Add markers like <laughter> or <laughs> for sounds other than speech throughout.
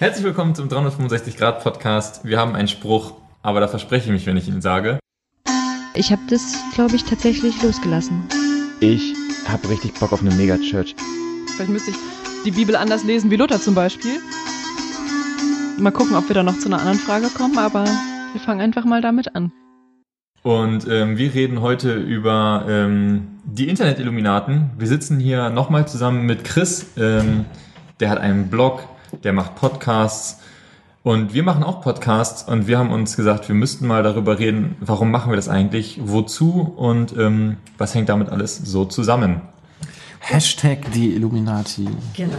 Herzlich willkommen zum 365 Grad Podcast. Wir haben einen Spruch, aber da verspreche ich mich, wenn ich ihn sage. Ich habe das, glaube ich, tatsächlich losgelassen. Ich habe richtig Bock auf eine Megachurch. Vielleicht müsste ich die Bibel anders lesen wie Luther zum Beispiel. Mal gucken, ob wir da noch zu einer anderen Frage kommen, aber wir fangen einfach mal damit an. Und ähm, wir reden heute über ähm, die Internet-Illuminaten. Wir sitzen hier nochmal zusammen mit Chris. Ähm, der hat einen Blog, der macht Podcasts. Und wir machen auch Podcasts und wir haben uns gesagt, wir müssten mal darüber reden, warum machen wir das eigentlich, wozu und ähm, was hängt damit alles so zusammen. Hashtag die Illuminati. Genau.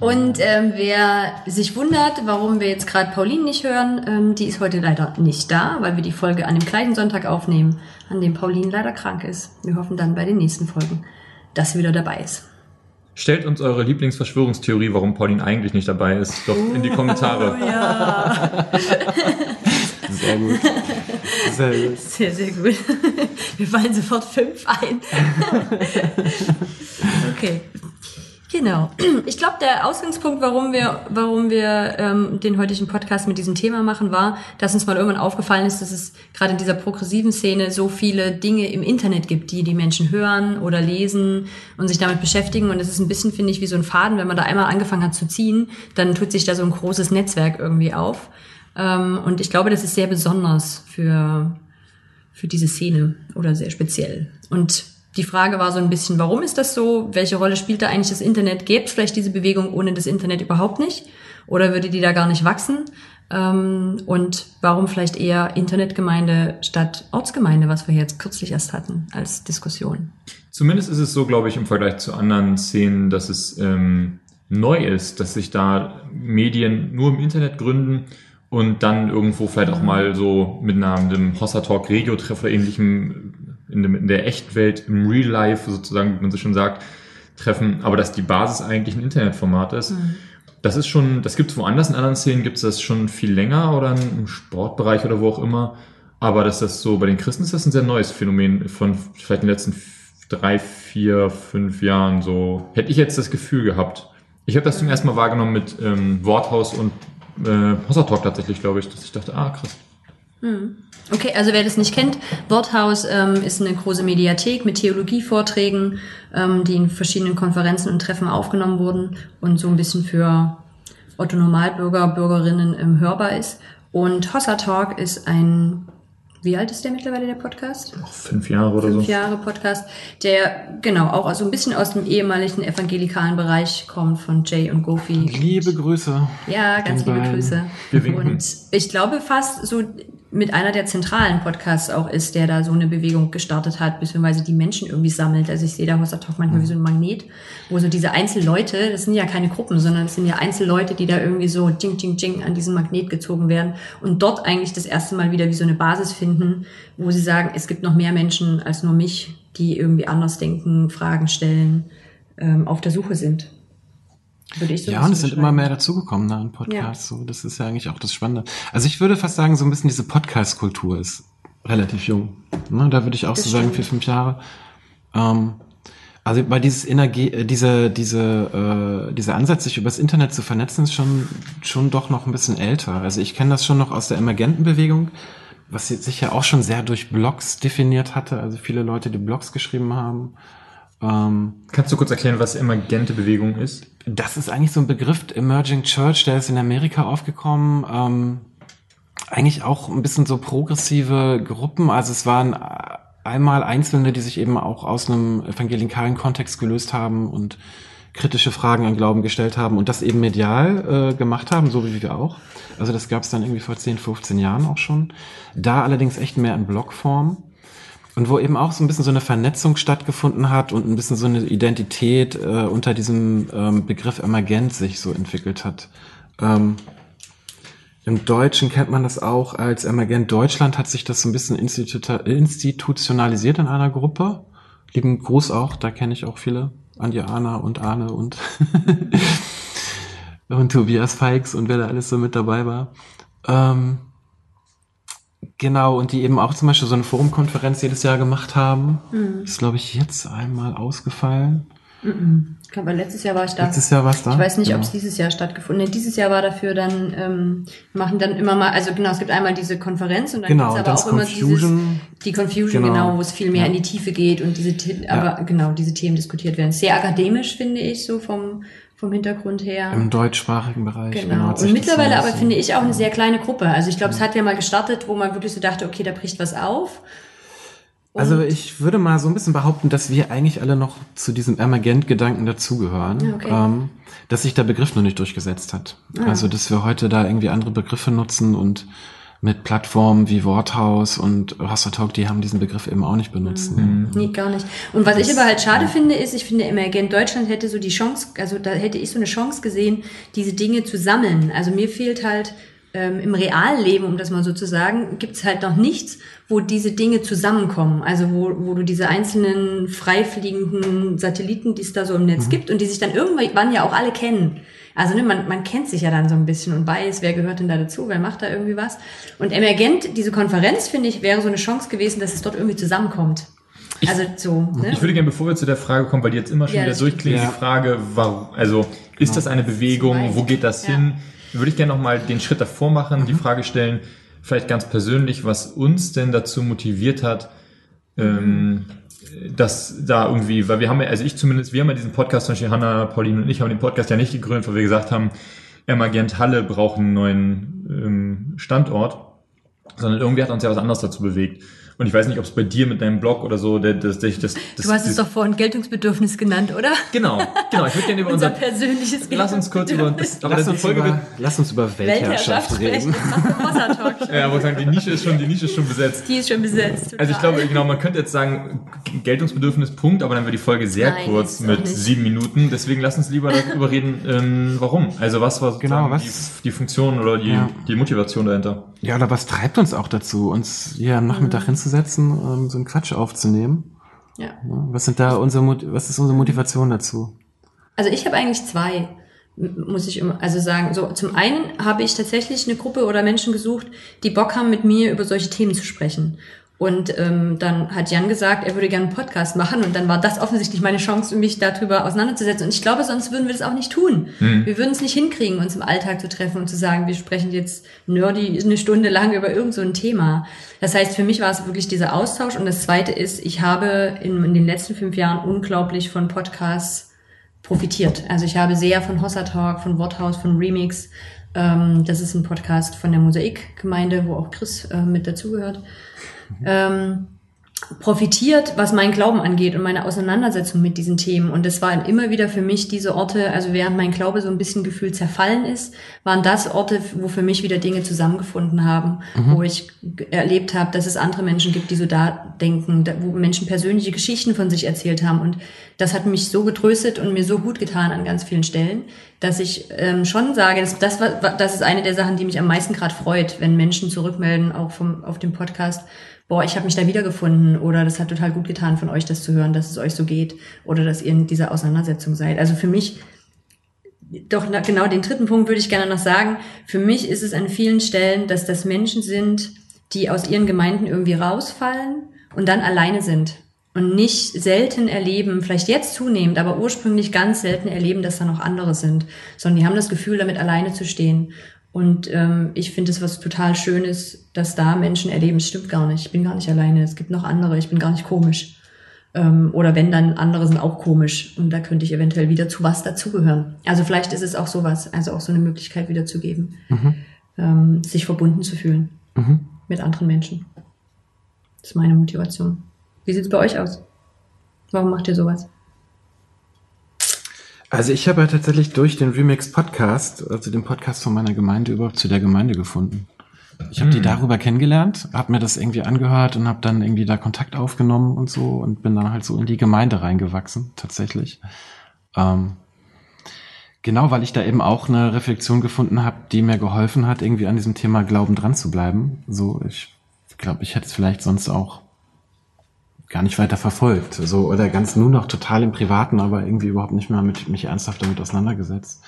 Und ähm, wer sich wundert, warum wir jetzt gerade Pauline nicht hören, ähm, die ist heute leider nicht da, weil wir die Folge an dem gleichen Sonntag aufnehmen, an dem Pauline leider krank ist. Wir hoffen dann bei den nächsten Folgen, dass sie wieder dabei ist. Stellt uns eure Lieblingsverschwörungstheorie, warum Pauline eigentlich nicht dabei ist, doch in die Kommentare. Oh, ja. <laughs> Sehr gut. Sehr gut. Sehr, sehr gut. Wir fallen sofort fünf ein. <laughs> Okay. Genau. <clears throat> Ich glaube, der Ausgangspunkt, warum wir, warum wir ähm, den heutigen Podcast mit diesem Thema machen, war, dass uns mal irgendwann aufgefallen ist, dass es gerade in dieser progressiven Szene so viele Dinge im Internet gibt, die die Menschen hören oder lesen und sich damit beschäftigen. Und es ist ein bisschen, finde ich, wie so ein Faden. Wenn man da einmal angefangen hat zu ziehen, dann tut sich da so ein großes Netzwerk irgendwie auf. Ähm, und ich glaube, das ist sehr besonders für, für diese Szene oder sehr speziell. Und die Frage war so ein bisschen, warum ist das so? Welche Rolle spielt da eigentlich das Internet? Gäbe es vielleicht diese Bewegung ohne das Internet überhaupt nicht? Oder würde die da gar nicht wachsen? Ähm, und warum vielleicht eher Internetgemeinde statt Ortsgemeinde, was wir jetzt kürzlich erst hatten als Diskussion? Zumindest ist es so, glaube ich, im Vergleich zu anderen Szenen, dass es ähm, neu ist, dass sich da Medien nur im Internet gründen und dann irgendwo vielleicht auch mal so mit einem Hossa Talk Regio Treff oder ähnlichem in, dem, in der echten Welt, im Real Life sozusagen, wie man so schon sagt, treffen, aber dass die Basis eigentlich ein Internetformat ist. Mhm. Das ist schon, das gibt es woanders, in anderen Szenen gibt es das schon viel länger oder im Sportbereich oder wo auch immer. Aber dass das so bei den Christen ist, das ein sehr neues Phänomen von vielleicht in den letzten drei, vier, fünf Jahren so. Hätte ich jetzt das Gefühl gehabt. Ich habe das zum ersten Mal wahrgenommen mit ähm, Worthaus und äh, Hossa Talk tatsächlich, glaube ich, dass ich dachte, ah, krass. Hm. Okay, also wer das nicht kennt, Worthaus ähm, ist eine große Mediathek mit Theologievorträgen, ähm, die in verschiedenen Konferenzen und Treffen aufgenommen wurden und so ein bisschen für Otto Normalbürger, Bürgerinnen ähm, hörbar ist. Und Hossa Talk ist ein wie alt ist der mittlerweile, der Podcast? Auch fünf Jahre oder fünf so. Fünf Jahre Podcast, der genau auch also ein bisschen aus dem ehemaligen evangelikalen Bereich kommt von Jay und Gofi. Liebe Grüße. Ja, ganz liebe beiden. Grüße. Und ich glaube fast so mit einer der zentralen Podcasts auch ist, der da so eine Bewegung gestartet hat, beziehungsweise die Menschen irgendwie sammelt. Also ich sehe da Hossa Talk manchmal wie so ein Magnet, wo so diese Einzelleute, das sind ja keine Gruppen, sondern es sind ja Einzelleute, die da irgendwie so ding, ding, ding an diesen Magnet gezogen werden und dort eigentlich das erste Mal wieder wie so eine Basis finden, wo sie sagen, es gibt noch mehr Menschen als nur mich, die irgendwie anders denken, Fragen stellen, ähm, auf der Suche sind. Würde ich so ja, und es sind immer mehr dazugekommen ne, an Podcasts. Ja. So, das ist ja eigentlich auch das Spannende. Also ich würde fast sagen, so ein bisschen diese Podcast-Kultur ist relativ jung. Ne, da würde ich auch das so stimmt. sagen, vier, fünf Jahre. Ähm, also bei dieses Energie, äh, diese, diese, äh, dieser Ansatz, sich übers Internet zu vernetzen, ist schon, schon doch noch ein bisschen älter. Also ich kenne das schon noch aus der Emergentenbewegung, was sich ja auch schon sehr durch Blogs definiert hatte. Also viele Leute, die Blogs geschrieben haben. Ähm, Kannst du kurz erklären, was emergente Bewegung ist? Das ist eigentlich so ein Begriff, Emerging Church, der ist in Amerika aufgekommen. Ähm, eigentlich auch ein bisschen so progressive Gruppen. Also es waren einmal Einzelne, die sich eben auch aus einem evangelikalen Kontext gelöst haben und kritische Fragen an Glauben gestellt haben und das eben medial äh, gemacht haben, so wie wir auch. Also das gab es dann irgendwie vor 10, 15 Jahren auch schon. Da allerdings echt mehr in Blogform. Und wo eben auch so ein bisschen so eine Vernetzung stattgefunden hat und ein bisschen so eine Identität äh, unter diesem ähm, Begriff Emergent sich so entwickelt hat. Ähm, Im Deutschen kennt man das auch als Emergent Deutschland hat sich das so ein bisschen institu institutionalisiert in einer Gruppe. Lieben Gruß auch, da kenne ich auch viele. Anja Anna und Arne und, <laughs> und Tobias Feix und wer da alles so mit dabei war. Ähm, Genau, und die eben auch zum Beispiel so eine Forumkonferenz jedes Jahr gemacht haben. Mhm. Ist, glaube ich, jetzt einmal ausgefallen. Ich glaube, letztes Jahr war ich da. Letztes Jahr war's da? Ich weiß nicht, Genau. ob es dieses Jahr stattgefunden hat. Dieses Jahr war dafür dann, ähm, machen dann immer mal, also genau, es gibt einmal diese Konferenz und dann Genau, gibt's und aber auch immer Confusion. dieses, die Confusion, Genau. genau, wo es viel mehr Ja. in die Tiefe geht und diese, aber genau, diese Themen diskutiert werden. Sehr akademisch, finde ich, so vom, vom Hintergrund her. Im deutschsprachigen Bereich. Genau. sich Und mittlerweile aber finde ich auch eine sehr kleine Gruppe. Also ich glaube, es hat ja mal gestartet, wo man wirklich so dachte, okay, da bricht was auf. Und- Also ich würde mal so ein bisschen behaupten, dass wir eigentlich alle noch zu diesem Emergent-Gedanken dazugehören, Ja, okay. ähm, dass sich der Begriff noch nicht durchgesetzt hat. Ah. Also dass wir heute da irgendwie andere Begriffe nutzen und mit Plattformen wie Worthaus und Talk, die haben diesen Begriff eben auch nicht benutzt. ne? Nee, gar nicht. Und was ich aber halt schade finde, ist, ich finde, Emergent Deutschland hätte so die Chance, also da hätte ich so eine Chance gesehen, diese Dinge zu sammeln. Also mir fehlt halt ähm, im Realleben, um das mal so zu sagen, gibt's halt noch nichts, wo diese Dinge zusammenkommen. Also wo, wo du diese einzelnen freifliegenden Satelliten, die es da so im Netz gibt und die sich dann irgendwann ja auch alle kennen. Also ne, man, man kennt sich ja dann so ein bisschen und weiß, wer gehört denn da dazu, wer macht da irgendwie was. Und Emergent, diese Konferenz, finde ich, wäre so eine Chance gewesen, dass es dort irgendwie zusammenkommt. also so. Ne? Ich würde gerne, bevor wir zu der Frage kommen, weil die jetzt immer schon Ja, wieder durchklingen, stimmt. die Frage, warum, also ist das eine Bewegung, wo geht das Ja. hin? Würde ich gerne nochmal den Schritt davor machen, Mhm. die Frage stellen, vielleicht ganz persönlich, was uns denn dazu motiviert hat, ähm, dass da irgendwie, weil wir haben ja, also ich zumindest, wir haben ja diesen Podcast, zum Beispiel Hanna, Pauline und ich haben den Podcast ja nicht gegründet, weil wir gesagt haben, Emergent Halle braucht einen neuen ähm, Standort, sondern irgendwie hat uns ja was anderes dazu bewegt. Und ich weiß nicht, ob es bei dir mit deinem Blog oder so, das, das, das, das Du hast es doch vorhin Geltungsbedürfnis genannt, oder? Genau, genau. Ich würde gerne über <laughs> Unser unser, persönliches lass uns kurz über das, aber Lass die uns, Folge über, lass uns über Weltherrschaft reden. ja, wo ich sagen, die Nische ist schon, die Nische ist schon besetzt. Die ist schon besetzt. Also ich glaube, genau, man könnte jetzt sagen, Geltungsbedürfnis, Punkt, aber dann wäre die Folge sehr Nein, kurz mit sieben Minuten. Deswegen lass uns lieber darüber <laughs> reden, ähm, warum. Also was war Genau, was- die, die Funktion oder die, Ja. die Motivation dahinter? Ja, oder was treibt uns auch dazu, uns hier am Nachmittag hinzusetzen, ähm, so einen Quatsch aufzunehmen? Ja. Was sind da unsere, was ist unsere Motivation dazu? Also ich habe eigentlich zwei, muss ich immer, also sagen. So, zum einen habe ich tatsächlich eine Gruppe oder Menschen gesucht, die Bock haben, mit mir über solche Themen zu sprechen. Und ähm, dann hat Jan gesagt, er würde gerne einen Podcast machen und dann war das offensichtlich meine Chance, mich darüber auseinanderzusetzen. Und ich glaube, sonst würden wir das auch nicht tun. Wir würden es nicht hinkriegen, uns im Alltag zu treffen und zu sagen, wir sprechen jetzt nerdy eine Stunde lang über irgend so ein Thema. Das heißt, für mich war es wirklich dieser Austausch. Und das Zweite ist, ich habe in, in den letzten fünf Jahren unglaublich von Podcasts profitiert. Also ich habe sehr von Hossa Talk, von Worthaus, von Remix. Ähm, das ist ein Podcast von der Mosaik-Gemeinde, wo auch Chris äh, mit dazugehört. Ähm, profitiert, was meinen Glauben angeht und meine Auseinandersetzung mit diesen Themen. Und das waren immer wieder für mich diese Orte, also während mein Glaube so ein bisschen gefühlt zerfallen ist, waren das Orte, wo für mich wieder Dinge zusammengefunden haben, wo ich erlebt habe, dass es andere Menschen gibt, die so da denken, wo Menschen persönliche Geschichten von sich erzählt haben. Und das hat mich so getröstet und mir so gut getan an ganz vielen Stellen, dass ich ähm, schon sage, dass das, das ist eine der Sachen, die mich am meisten gerade freut, wenn Menschen zurückmelden, auch vom, auf dem Podcast, boah, ich habe mich da wiedergefunden oder das hat total gut getan von euch, das zu hören, dass es euch so geht oder dass ihr in dieser Auseinandersetzung seid. Also für mich, doch na, genau den dritten Punkt würde ich gerne noch sagen, für mich ist es an vielen Stellen, dass das Menschen sind, die aus ihren Gemeinden irgendwie rausfallen und dann alleine sind und nicht selten erleben, vielleicht jetzt zunehmend, aber ursprünglich ganz selten erleben, dass da noch andere sind, sondern die haben das Gefühl, damit alleine zu stehen. Und ähm, ich finde es was total Schönes, dass da Menschen erleben, es stimmt gar nicht, ich bin gar nicht alleine, es gibt noch andere, ich bin gar nicht komisch. Ähm, oder wenn dann andere sind auch komisch und da könnte ich eventuell wieder zu was dazugehören. Also vielleicht ist es auch sowas, also auch so eine Möglichkeit wiederzugeben, ähm, sich verbunden zu fühlen Mhm. mit anderen Menschen. Das ist meine Motivation. Wie sieht es bei euch aus? Warum macht ihr sowas? Also ich habe ja tatsächlich durch den Remix Podcast, also den Podcast von meiner Gemeinde, überhaupt zu der Gemeinde gefunden. Ich habe die darüber kennengelernt, habe mir das irgendwie angehört und habe dann irgendwie da Kontakt aufgenommen und so und bin dann halt so in die Gemeinde reingewachsen, tatsächlich. Ähm, genau, weil ich da eben auch eine Reflexion gefunden habe, die mir geholfen hat, irgendwie an diesem Thema Glauben dran zu bleiben. So, ich glaube, ich hätte es vielleicht sonst auch gar nicht weiter verfolgt. So, oder ganz nur noch total im Privaten, aber irgendwie überhaupt nicht mehr mit mich ernsthaft damit auseinandergesetzt.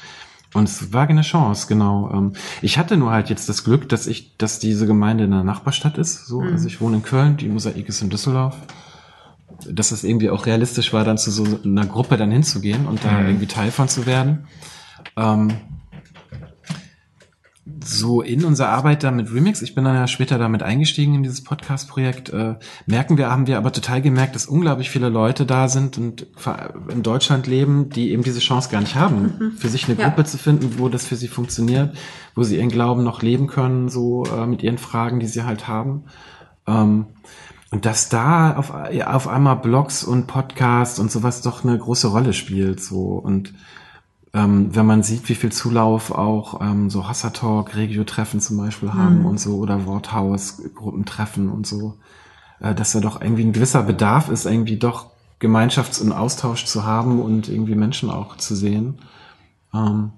Und es war eine Chance, genau. Ähm, Ich hatte nur halt jetzt das Glück, dass ich, dass diese Gemeinde in der Nachbarstadt ist. So, also ich wohne in Köln, die Mosaik ist in Düsseldorf. dass es irgendwie auch realistisch war, dann zu so einer Gruppe dann hinzugehen und da Mhm. irgendwie Teil von zu werden. Ähm, so in unserer Arbeit da mit Remix, ich bin dann ja später damit eingestiegen in dieses Podcast-Projekt, äh, merken wir, haben wir aber total gemerkt, dass unglaublich viele Leute da sind und in Deutschland leben, die eben diese Chance gar nicht haben, für sich eine Ja. Gruppe zu finden, wo das für sie funktioniert, wo sie ihren Glauben noch leben können, so äh, mit ihren Fragen, die sie halt haben. Ähm, und dass da auf, ja, auf einmal Blogs und Podcasts und sowas doch eine große Rolle spielt, so und ähm, wenn man sieht, wie viel Zulauf auch ähm, so Hassertalk, Regio-Treffen zum Beispiel haben und so oder Worthaus-Gruppentreffen und so, äh, dass da doch irgendwie ein gewisser Bedarf ist, irgendwie doch Gemeinschafts- und Austausch zu haben und irgendwie Menschen auch zu sehen. Ähm,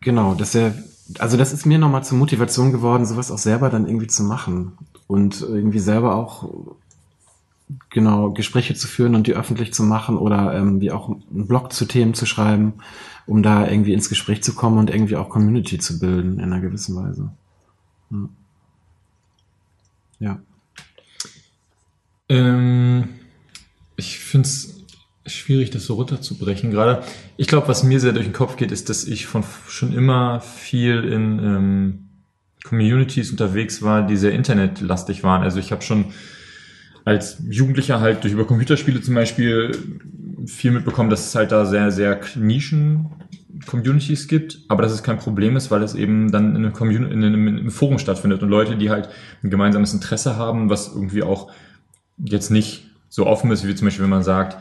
genau, dass er, also das ist mir nochmal zur Motivation geworden, sowas auch selber dann irgendwie zu machen und irgendwie selber auch genau Gespräche zu führen und die öffentlich zu machen oder ähm, wie auch einen Blog zu Themen zu schreiben, um da irgendwie ins Gespräch zu kommen und irgendwie auch Community zu bilden in einer gewissen Weise. Hm. Ja. Ähm, ich finde es schwierig, das so runterzubrechen gerade. Ich glaube, was mir sehr durch den Kopf geht, ist, dass ich von schon immer viel in ähm, Communities unterwegs war, die sehr internetlastig waren. Also ich habe schon als Jugendlicher halt durch über Computerspiele zum Beispiel viel mitbekommen, dass es halt da sehr, sehr Nischen Communities gibt, aber dass es kein Problem ist, weil es eben dann in einem, Commun in einem, in einem Forum stattfindet und Leute, die halt ein gemeinsames Interesse haben, was irgendwie auch jetzt nicht so offen ist, wie zum Beispiel, wenn man sagt,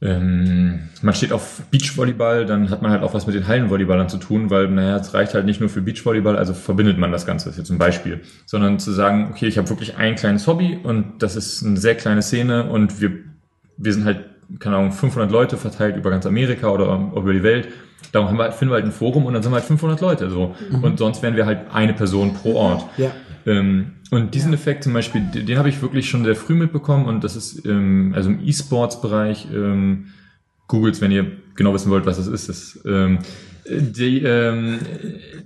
ähm, man steht auf Beachvolleyball, dann hat man halt auch was mit den Hallenvolleyballern zu tun, weil, naja, es reicht halt nicht nur für Beachvolleyball, also verbindet man das Ganze, das ist jetzt ein Beispiel, sondern zu sagen, okay, ich habe wirklich ein kleines Hobby und das ist eine sehr kleine Szene und wir, wir sind halt, keine Ahnung, 500 Leute verteilt über ganz Amerika oder über die Welt. Darum haben wir, halt- finden wir halt ein Forum und dann sind wir halt 500 Leute so. Und sonst wären wir halt eine Person pro Ort. Ja. Ähm, und diesen Effekt zum Beispiel, den, den habe ich wirklich schon sehr früh mitbekommen und das ist ähm, also im E-Sports-Bereich, ähm, googles, wenn ihr genau wissen wollt, was das ist. Das, ähm, die, ähm,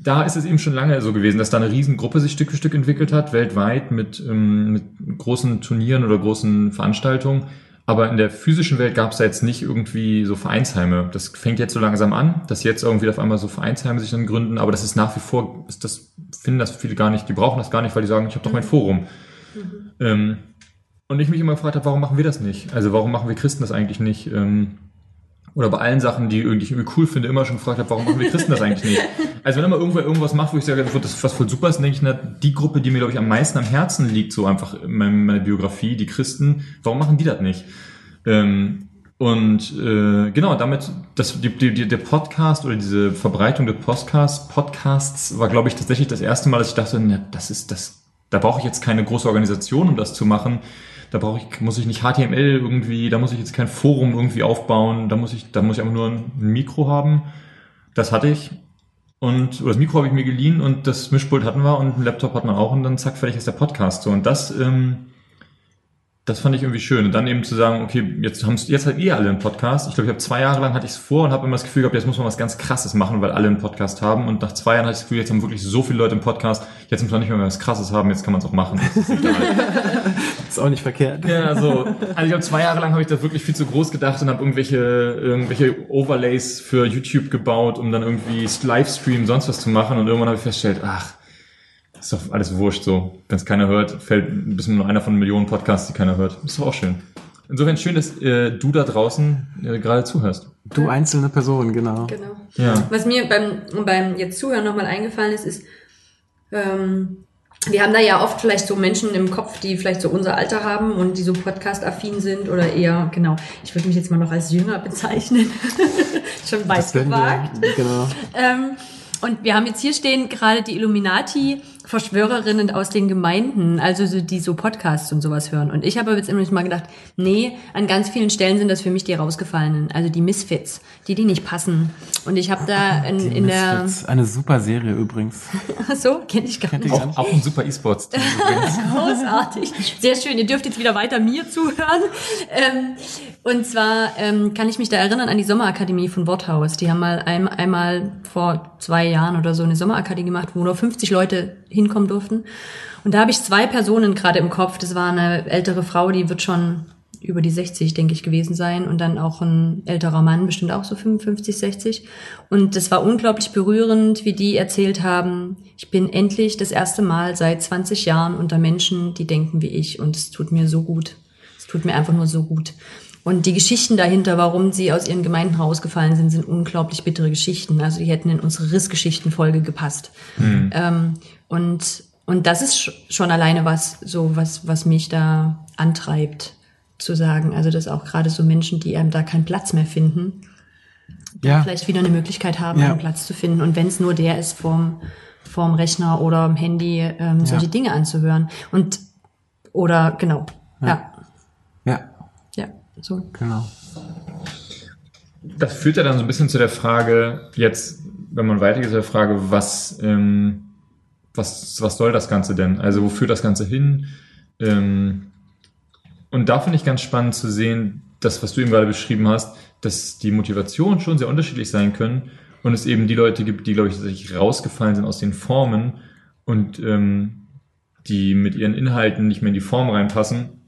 da ist es eben schon lange so gewesen, dass da eine Riesengruppe sich Stück für Stück entwickelt hat, weltweit mit, ähm, mit großen Turnieren oder großen Veranstaltungen. Aber in der physischen Welt gab es da jetzt nicht irgendwie so Vereinsheime. Das fängt jetzt so langsam an, dass jetzt irgendwie auf einmal so Vereinsheime sich dann gründen, aber das ist nach wie vor, ist das finden das viele gar nicht, die brauchen das gar nicht, weil die sagen, ich habe doch mein Forum. Ähm, und ich mich immer gefragt habe, warum machen wir das nicht? Also warum machen wir Christen das eigentlich nicht? Ähm, oder bei allen Sachen, die irgendwie ich irgendwie cool finde, immer schon gefragt habe, warum machen wir Christen das eigentlich nicht? <laughs> Also wenn immer irgendwer irgendwas macht, wo ich sage, das ist was voll super ist, denke ich, na, die Gruppe, die mir, glaube ich, am meisten am Herzen liegt, so einfach in meiner, Biografie, die Christen, warum machen die das nicht? Ähm, und äh, genau, damit, das, die, die, die, der Podcast oder diese Verbreitung des Podcasts, Podcasts war, glaube ich, tatsächlich das erste Mal, dass ich dachte, na, das ist das, da brauche ich jetzt keine große Organisation, um das zu machen. Da brauche ich, muss ich nicht HTML irgendwie, da muss ich jetzt kein Forum irgendwie aufbauen, da muss ich, da muss ich einfach nur ein Mikro haben. Das hatte ich. Und oder das Mikro habe ich mir geliehen und das Mischpult hatten wir und einen Laptop hat man auch und dann zack, fertig ist der Podcast. So, und das, ähm, das fand ich irgendwie schön. Und dann eben zu sagen, okay, jetzt haben jetzt halt ihr alle einen Podcast. Ich glaube, ich habe zwei Jahre lang hatte ich es vor und habe immer das Gefühl gehabt, jetzt muss man was ganz krasses machen, weil alle einen Podcast haben. Und nach zwei Jahren hatte ich das Gefühl, jetzt haben wirklich so viele Leute einen Podcast, jetzt muss man nicht mehr was krasses haben, jetzt kann man es auch machen. <laughs> Ist auch nicht verkehrt. Ja, so. Also ich glaube, zwei Jahre lang habe ich das wirklich viel zu groß gedacht und habe irgendwelche, irgendwelche Overlays für YouTube gebaut, um dann irgendwie Livestream, sonst was zu machen. Und irgendwann habe ich festgestellt, ach, ist doch alles wurscht so. Wenn es keiner hört, fällt ein bisschen nur einer von Millionen Podcasts, die keiner hört. Ist doch auch schön. Insofern schön, dass äh, du da draußen äh, gerade zuhörst. Du einzelne Person, genau. Genau. Ja. Was mir beim, beim jetzt Zuhören nochmal eingefallen ist, ist, ähm, wir haben da ja oft vielleicht so Menschen im Kopf, die vielleicht so unser Alter haben und die so podcast-affin sind oder eher, genau, ich würde mich jetzt mal noch als jünger bezeichnen. <laughs> Schon wir, gewagt. genau. Ähm, und wir haben jetzt hier stehen gerade die Illuminati-Verschwörerinnen aus den Gemeinden, also so, die so Podcasts und sowas hören. Und ich habe jetzt immer mal gedacht, nee, an ganz vielen Stellen sind das für mich die rausgefallenen, also die Misfits, die, die nicht passen. Und ich habe da in, in der, Misfits, eine super Serie übrigens. <laughs> ach so, kenne ich gar Kennt nicht. Auch, auch ein super <laughs> übrigens. Großartig. Sehr schön. Ihr dürft jetzt wieder weiter mir zuhören. Ähm, und zwar ähm, kann ich mich da erinnern an die Sommerakademie von Worthaus. Die haben mal ein, einmal vor zwei Jahren oder so eine Sommerakademie gemacht, wo nur 50 Leute hinkommen durften. Und da habe ich zwei Personen gerade im Kopf. Das war eine ältere Frau, die wird schon über die 60, denke ich, gewesen sein. Und dann auch ein älterer Mann, bestimmt auch so 55, 60. Und das war unglaublich berührend, wie die erzählt haben, ich bin endlich das erste Mal seit 20 Jahren unter Menschen, die denken wie ich. Und es tut mir so gut. Es tut mir einfach nur so gut. Und die Geschichten dahinter, warum sie aus ihren Gemeinden rausgefallen sind, sind unglaublich bittere Geschichten. Also die hätten in unsere Rissgeschichtenfolge gepasst. Mhm. Ähm, und, und das ist sch- schon alleine was, so was, was mich da antreibt, zu sagen. Also, dass auch gerade so Menschen, die einem da keinen Platz mehr finden, Ja. vielleicht wieder eine Möglichkeit haben, Ja. einen Platz zu finden. Und wenn es nur der ist, vorm, vorm Rechner oder am Handy ähm, solche Ja. Dinge anzuhören. Und oder genau. Ja. Ja, Ja. So. genau. Das führt ja dann so ein bisschen zu der Frage, jetzt, wenn man weitergeht, zu der Frage, was, ähm, was, was soll das Ganze denn? Also wo führt das Ganze hin? Ähm, und da finde ich ganz spannend zu sehen, das, was du eben gerade beschrieben hast, dass die Motivationen schon sehr unterschiedlich sein können und es eben die Leute gibt, die, glaube ich, tatsächlich rausgefallen sind aus den Formen und ähm, die mit ihren Inhalten nicht mehr in die Form reinpassen.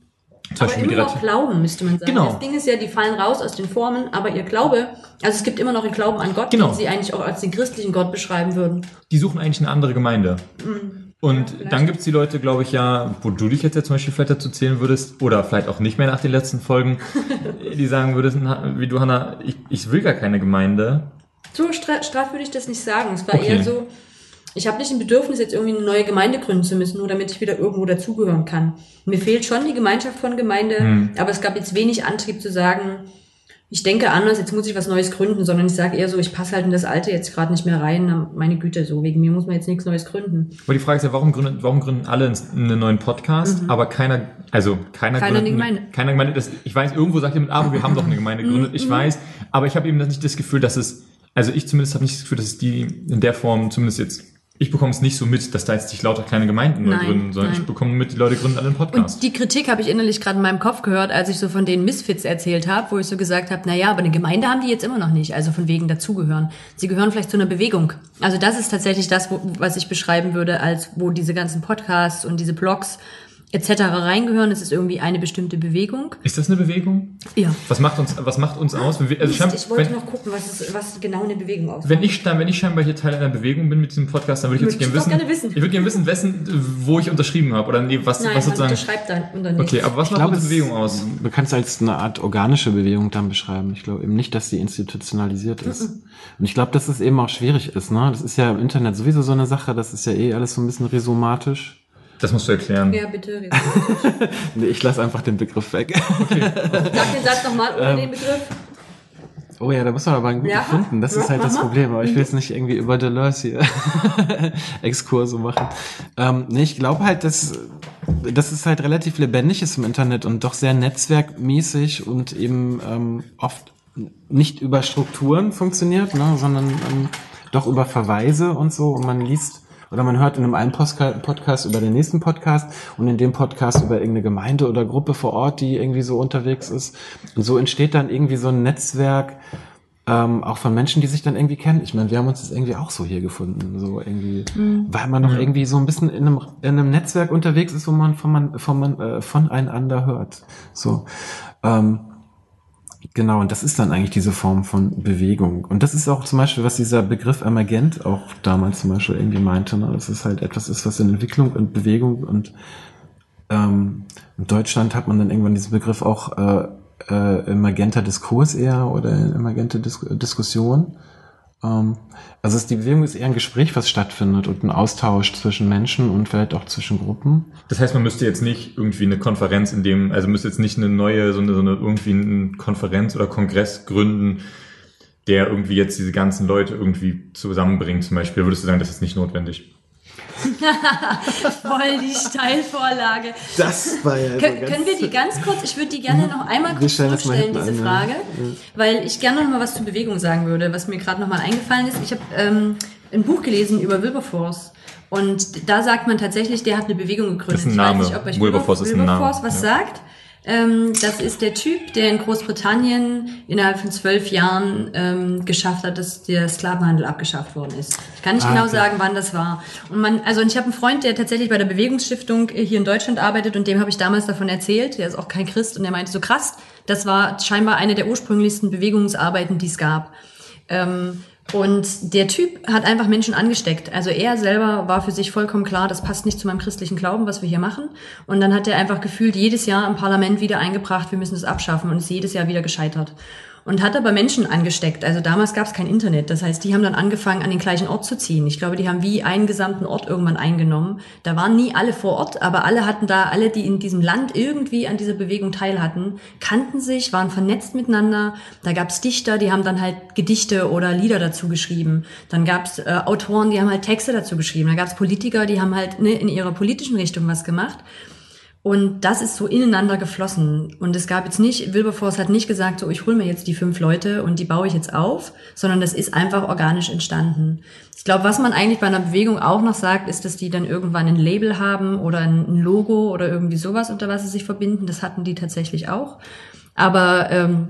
Zum Aber immer noch Glauben, müsste man sagen. Genau. Das Ding ist ja, die fallen raus aus den Formen, aber ihr Glaube, also es gibt immer noch einen Glauben an Gott, Genau. den sie eigentlich auch als den christlichen Gott beschreiben würden. die suchen eigentlich eine andere Gemeinde. Und vielleicht. dann gibt's die Leute, glaube ich, ja, wo du dich jetzt ja zum Beispiel vielleicht dazu zählen würdest, oder vielleicht auch nicht mehr nach den letzten Folgen, <laughs> die sagen würdest, wie du, Hanna, ich, ich will gar keine Gemeinde. So stra straff würde ich das nicht sagen. Es war Okay. eher so, ich habe nicht ein Bedürfnis, jetzt irgendwie eine neue Gemeinde gründen zu müssen, nur damit ich wieder irgendwo dazugehören kann. Mir fehlt schon die Gemeinschaft von Gemeinde, Hm. aber es gab jetzt wenig Antrieb zu sagen, ich denke anders, jetzt muss ich was Neues gründen, sondern ich sage eher so, ich passe halt in das Alte jetzt gerade nicht mehr rein. Meine Güte, so wegen mir muss man jetzt nichts Neues gründen. Aber die Frage ist ja, warum gründen, warum gründen alle einen neuen Podcast, aber keiner, also keiner Mhm. Keiner eine gründet Gemeinde. Keiner Gemeinde. Das, ich weiß, irgendwo sagt jemand, aber wir haben doch eine Gemeinde gegründet. Mhm. Ich weiß, aber ich habe eben nicht das Gefühl, dass es, also ich zumindest habe nicht das Gefühl, dass es die in der Form, zumindest jetzt, ich bekomme es nicht so mit, dass da jetzt sich lauter kleine Gemeinden neu gründen, sondern nein. ich bekomme mit, die Leute gründen alle einen Podcast. Und die Kritik habe ich innerlich gerade in meinem Kopf gehört, als ich so von den Misfits erzählt habe, wo ich so gesagt habe, na ja, aber eine Gemeinde haben die jetzt immer noch nicht, also von wegen dazugehören. Sie gehören vielleicht zu einer Bewegung. Also das ist tatsächlich das, wo, was ich beschreiben würde, als wo diese ganzen Podcasts und diese Blogs etc. reingehören. Es ist irgendwie eine bestimmte Bewegung. Ist das eine Bewegung? Ja. Was macht uns, was macht uns aus? Wenn wir, also Mist, scheinbar- ich wollte wenn, noch gucken, was, ist, was genau eine Bewegung aussieht. wenn ich, wenn ich scheinbar hier Teil einer Bewegung bin mit diesem Podcast, dann würde ich jetzt gerne ich wissen, gerne wissen. ich würde gerne wissen, wessen, wo ich unterschrieben habe oder nee, was, Nein, was man sozusagen. unterschreibt dann unter nichts. Okay, aber was macht glaube, Bewegung aus? Man kann es als eine Art organische Bewegung dann beschreiben. Ich glaube eben nicht, dass sie institutionalisiert ist. Und ich glaube, dass es eben auch schwierig ist. Ne? Das ist ja im Internet sowieso so eine Sache. Das ist ja eh alles so ein bisschen rhizomatisch. Das musst du erklären. Ja, bitte. <laughs> Nee, ich lasse einfach den Begriff weg. Sag den Satz nochmal ohne den Begriff. Oh ja, da muss man aber einen guten Ja, finden. Das ja, ist halt das. Problem. Aber ich will jetzt nicht irgendwie über Deleuze hier <laughs> Exkurse machen. Ähm, nee, ich glaube halt, dass, dass es halt relativ lebendig ist im Internet und doch sehr netzwerkmäßig und eben ähm, oft nicht über Strukturen funktioniert, ne, sondern ähm, doch über Verweise und so. Und man liest oder man hört in einem einen Podcast über den nächsten Podcast und in dem Podcast über irgendeine Gemeinde oder Gruppe vor Ort, die irgendwie so unterwegs ist. Und so entsteht dann irgendwie so ein Netzwerk, ähm, auch von Menschen, die sich dann irgendwie kennen. Ich meine, wir haben uns das irgendwie auch so hier gefunden, so irgendwie, weil man doch irgendwie so ein bisschen in einem, in einem Netzwerk unterwegs ist, wo man von man, von man, äh, voneinander hört. So. Ähm, Genau, und das ist dann eigentlich diese Form von Bewegung. Und das ist auch zum Beispiel, was dieser Begriff Emergent auch damals zum Beispiel irgendwie meinte, ne? dass es halt etwas ist, was in Entwicklung und Bewegung und ähm, in Deutschland hat man dann irgendwann diesen Begriff auch äh, äh, emergenter Diskurs eher oder emergente Dis Diskussion. Ähm, also es, die Bewegung ist eher ein Gespräch, was stattfindet und ein Austausch zwischen Menschen und vielleicht auch zwischen Gruppen. Das heißt, man müsste jetzt nicht irgendwie eine Konferenz in dem, also müsste jetzt nicht eine neue, so eine, so eine irgendwie eine Konferenz oder Kongress gründen, der irgendwie jetzt diese ganzen Leute irgendwie zusammenbringt, zum Beispiel. Würdest du sagen, das ist nicht notwendig? <laughs> Voll die Steilvorlage. Das war ja Kön können wir die ganz kurz, ich würde die gerne noch einmal kurz stellen das mal zurückstellen, hinten diese an, ja. Frage, weil ich gerne noch mal was zur Bewegung sagen würde, was mir gerade noch mal eingefallen ist. Ich habe ähm, ein Buch gelesen über Wilberforce und da sagt man tatsächlich, der hat eine Bewegung gegründet. Das ist ein Ich Name. weiß nicht, ob euch Wilberforce ist ein Name, Wilberforce was ja. sagt. Ähm, das ist der Typ, der in Großbritannien innerhalb von zwölf Jahren ähm, geschafft hat, dass der Sklavenhandel abgeschafft worden ist. Ich kann nicht Ah, genau okay. sagen, wann das war. Und man, also ich habe einen Freund, der tatsächlich bei der Bewegungsstiftung hier in Deutschland arbeitet und dem habe ich damals davon erzählt. Der ist auch kein Christ und der meinte so krass, das war scheinbar eine der ursprünglichsten Bewegungsarbeiten, die es gab. Ähm, und der Typ hat einfach Menschen angesteckt. Also er selber war für sich vollkommen klar, das passt nicht zu meinem christlichen Glauben, was wir hier machen. Und dann hat er einfach gefühlt jedes Jahr im Parlament wieder eingebracht, wir müssen das abschaffen und ist jedes Jahr wieder gescheitert. Und hat aber Menschen angesteckt. Also damals gab es kein Internet. Das heißt, die haben dann angefangen, an den gleichen Ort zu ziehen. Ich glaube, die haben wie einen gesamten Ort irgendwann eingenommen. Da waren nie alle vor Ort, aber alle hatten da, alle, die in diesem Land irgendwie an dieser Bewegung teil hatten, kannten sich, waren vernetzt miteinander. Da gab es Dichter, die haben dann halt Gedichte oder Lieder dazu geschrieben. Dann gab es äh, Autoren, die haben halt Texte dazu geschrieben. Da gab es Politiker, die haben halt ne, in ihrer politischen Richtung was gemacht. Und das ist so ineinander geflossen. Und es gab jetzt nicht, Wilberforce hat nicht gesagt, so ich hole mir jetzt die fünf Leute und die baue ich jetzt auf, sondern das ist einfach organisch entstanden. Ich glaube, was man eigentlich bei einer Bewegung auch noch sagt, ist, dass die dann irgendwann ein Label haben oder ein Logo oder irgendwie sowas, unter was sie sich verbinden. Das hatten die tatsächlich auch. Aber ähm,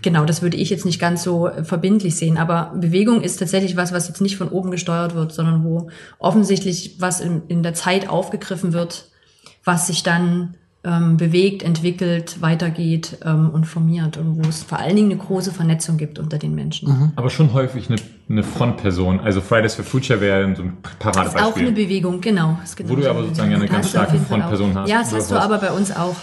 genau, das würde ich jetzt nicht ganz so verbindlich sehen. Aber Bewegung ist tatsächlich was, was jetzt nicht von oben gesteuert wird, sondern wo offensichtlich was in, in der Zeit aufgegriffen wird, was sich dann ähm, bewegt, entwickelt, weitergeht ähm, und formiert und wo es vor allen Dingen eine große Vernetzung gibt unter den Menschen. Aber schon häufig eine, eine Frontperson. Also Fridays for Future wäre so ein Das ist Paradebeispiel. auch eine Bewegung, genau. Genau Wo du so aber sozusagen eine ganz starke Frontperson hast. Ja, das hast du aber bei uns auch.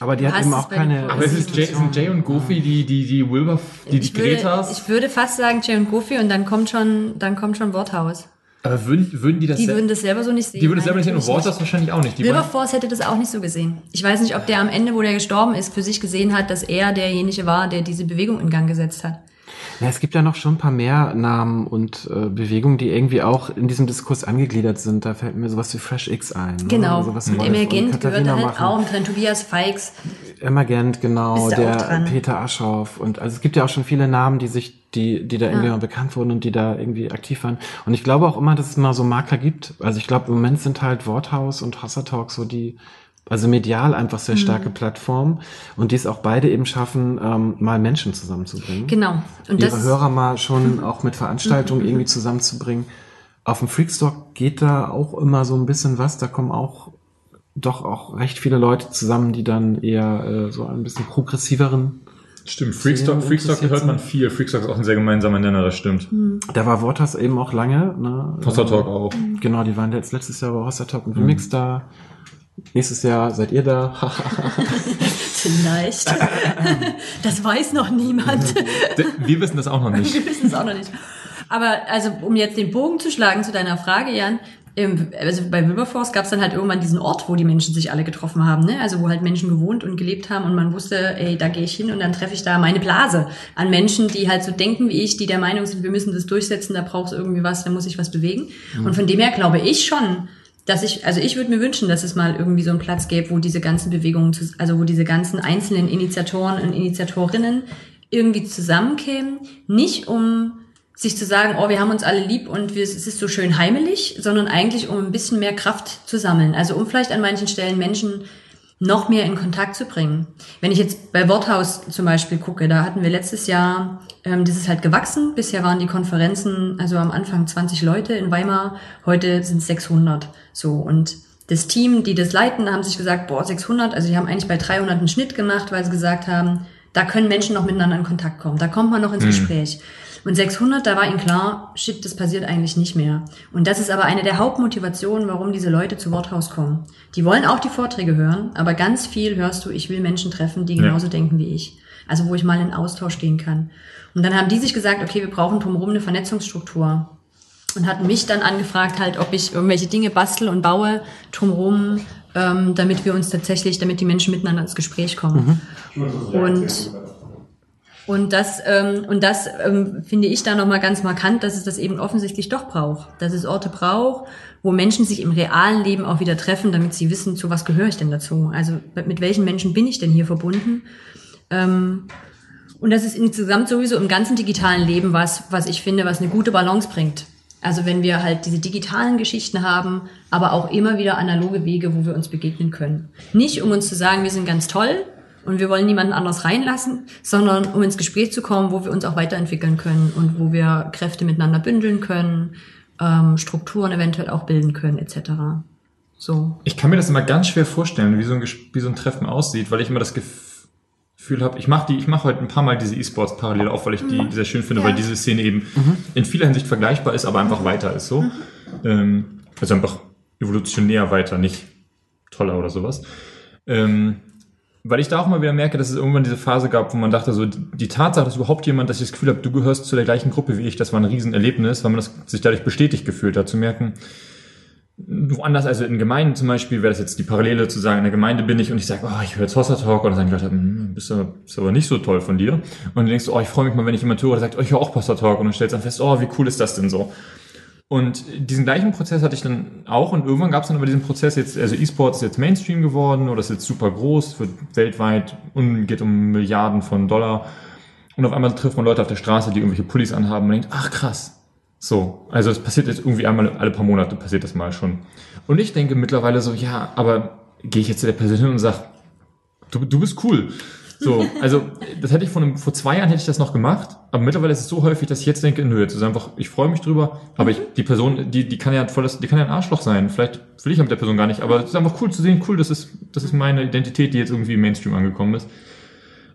Aber die Du hat eben auch keine. Aber es ist Jay, sind Jay und Goofy, die, die, die Wilber, die, die ich, würde, ich würde fast sagen Jay und Goofy und dann kommt schon, dann kommt schon Worthaus. Aber würden, würden die das, Die würden das selber so nicht sehen. die würden das selber nicht sehen und Waters wahrscheinlich auch nicht. Die Wilberforce hätte das auch nicht so gesehen. Ich weiß nicht, ob der am Ende, wo der gestorben ist, für sich gesehen hat, dass er derjenige war, der diese Bewegung in Gang gesetzt hat. Ja, es gibt ja noch schon ein paar mehr Namen und äh, Bewegungen, die irgendwie auch in diesem Diskurs angegliedert sind. Da fällt mir sowas wie Fresh X ein. ne? Genau. Sowas und Wolf und Emergent gehört da halt machen. auch. Dann Tobias Feix. Emergent, genau, der? Peter Aschoff und also es gibt ja auch schon viele Namen, die sich, die, die da irgendwie mal bekannt wurden und die da irgendwie aktiv waren. Und ich glaube auch immer, dass es mal so Marker gibt. Also ich glaube, im Moment sind halt Worthaus und Hasser Talk so die, also medial einfach Mhm. sehr starke Plattformen und die es auch beide eben schaffen, ähm, mal Menschen zusammenzubringen. Genau. Und ihre das Hörer mal schon auch mit Veranstaltungen irgendwie zusammenzubringen. Auf dem Freakstock geht da auch immer so ein bisschen was. Da kommen auch doch auch recht viele Leute zusammen, die dann eher äh, so ein bisschen progressiveren. stimmt, Freakstock, Freakstock hört man viel. Freakstock ist auch ein sehr gemeinsamer Nenner, das stimmt. Da war Waters eben auch lange. Ne? Hossa Talk auch. Genau, die waren jetzt letztes Jahr bei Hossa Talk und Remix da. Nächstes Jahr seid ihr da. <laughs> vielleicht. das weiß noch niemand. <laughs> Wir wissen das auch noch nicht. Wir wissen es auch noch nicht. Aber also, um jetzt den Bogen zu schlagen zu deiner Frage, Jan, ähm, also bei Wilberforce gab es dann halt irgendwann diesen Ort, wo die Menschen sich alle getroffen haben, ne? Also wo halt Menschen gewohnt und gelebt haben und man wusste, ey, da gehe ich hin und dann treffe ich da meine Blase an Menschen, die halt so denken wie ich, die der Meinung sind, wir müssen das durchsetzen, da braucht es irgendwie was, da muss ich was bewegen. Und von dem her glaube ich schon, dass ich, also ich würde mir wünschen, dass es mal irgendwie so einen Platz gäbe, wo diese ganzen Bewegungen, also wo diese ganzen einzelnen Initiatoren und Initiatorinnen irgendwie zusammenkämen, nicht um sich zu sagen, oh, wir haben uns alle lieb und wir, es ist so schön heimelig, sondern eigentlich um ein bisschen mehr Kraft zu sammeln. Also um vielleicht an manchen Stellen Menschen noch mehr in Kontakt zu bringen. Wenn ich jetzt bei Worthaus zum Beispiel gucke, da hatten wir letztes Jahr, ähm, das ist halt gewachsen. Bisher waren die Konferenzen, also am Anfang 20 Leute in Weimar, heute sind es 600. So und das Team, die das leiten, haben sich gesagt, boah, 600, also die haben eigentlich bei 300 einen Schnitt gemacht, weil sie gesagt haben, da können Menschen noch miteinander in Kontakt kommen, da kommt man noch ins Gespräch. Und 600, da war ihnen klar, shit, das passiert eigentlich nicht mehr. Und das ist aber eine der Hauptmotivationen, warum diese Leute zu Worthaus kommen. Die wollen auch die Vorträge hören, aber ganz viel hörst du, ich will Menschen treffen, die Ja. genauso denken wie ich. Also wo ich mal in Austausch gehen kann. Und dann haben die sich gesagt, okay, wir brauchen drumherum eine Vernetzungsstruktur. Und hatten mich dann angefragt, halt, ob ich irgendwelche Dinge bastel und baue drumherum, ähm, damit wir uns tatsächlich, damit die Menschen miteinander ins Gespräch kommen. Und und das, ähm, und das ähm, finde ich da nochmal ganz markant, dass es das eben offensichtlich doch braucht. Dass es Orte braucht, wo Menschen sich im realen Leben auch wieder treffen, damit sie wissen, zu was gehöre ich denn dazu. Also mit welchen Menschen bin ich denn hier verbunden? Ähm, und das ist insgesamt sowieso im ganzen digitalen Leben was, was ich finde, was eine gute Balance bringt. Also wenn wir halt diese digitalen Geschichten haben, aber auch immer wieder analoge Wege, wo wir uns begegnen können. Nicht um uns zu sagen, wir sind ganz toll und wir wollen niemanden anders reinlassen, sondern um ins Gespräch zu kommen, wo wir uns auch weiterentwickeln können und wo wir Kräfte miteinander bündeln können, ähm, Strukturen eventuell auch bilden können, etc. So. Ich kann mir das immer ganz schwer vorstellen, wie so ein, wie so ein Treffen aussieht, weil ich immer das Gef- Gefühl habe, ich mache die, ich mache heute ein paar Mal diese E-Sports parallel auf, weil ich die sehr schön finde, Ja. weil diese Szene eben in vieler Hinsicht vergleichbar ist, aber einfach weiter ist so. Ähm, also einfach evolutionär weiter, nicht toller oder sowas. Ähm, weil ich da auch mal wieder merke, dass es irgendwann diese Phase gab, wo man dachte, so die Tatsache, dass überhaupt jemand, dass ich das Gefühl habe, du gehörst zu der gleichen Gruppe wie ich, das war ein Riesenerlebnis, weil man das, sich dadurch bestätigt gefühlt hat, zu merken, woanders, also in Gemeinden zum Beispiel, wäre das jetzt die Parallele zu sagen, in der Gemeinde bin ich und ich sage, oh, ich höre jetzt Hossa Talk und dann sagen die Leute, hm, bist du bist aber nicht so toll von dir. Und du denkst, oh, ich freue mich mal, wenn ich jemand höre, der sagt, oh, ich höre auch Pastor Talk und dann stellst dann fest, oh, wie cool ist das denn so? Und diesen gleichen Prozess hatte ich dann auch und irgendwann gab es dann aber diesen Prozess jetzt, also E-Sports ist jetzt Mainstream geworden oder ist jetzt super groß, wird weltweit und geht um Milliarden von Dollar. Und auf einmal trifft man Leute auf der Straße, die irgendwelche Pullis anhaben und denkt, ach krass. So, also es passiert jetzt irgendwie einmal alle paar Monate passiert das mal schon. Und ich denke mittlerweile so, ja, aber gehe ich jetzt zu der Person hin und sag, du, du bist cool. So, also das hätte ich von einem, vor zwei Jahren hätte ich das noch gemacht, aber mittlerweile ist es so häufig, dass ich jetzt denke, nö, jetzt ist einfach, ich freue mich drüber, aber ich, die Person, die, die kann ja volles, die kann ja ein Arschloch sein. Vielleicht will ich ja mit der Person gar nicht, aber es ist einfach cool zu sehen, cool, das ist, das ist meine Identität, die jetzt irgendwie im Mainstream angekommen ist.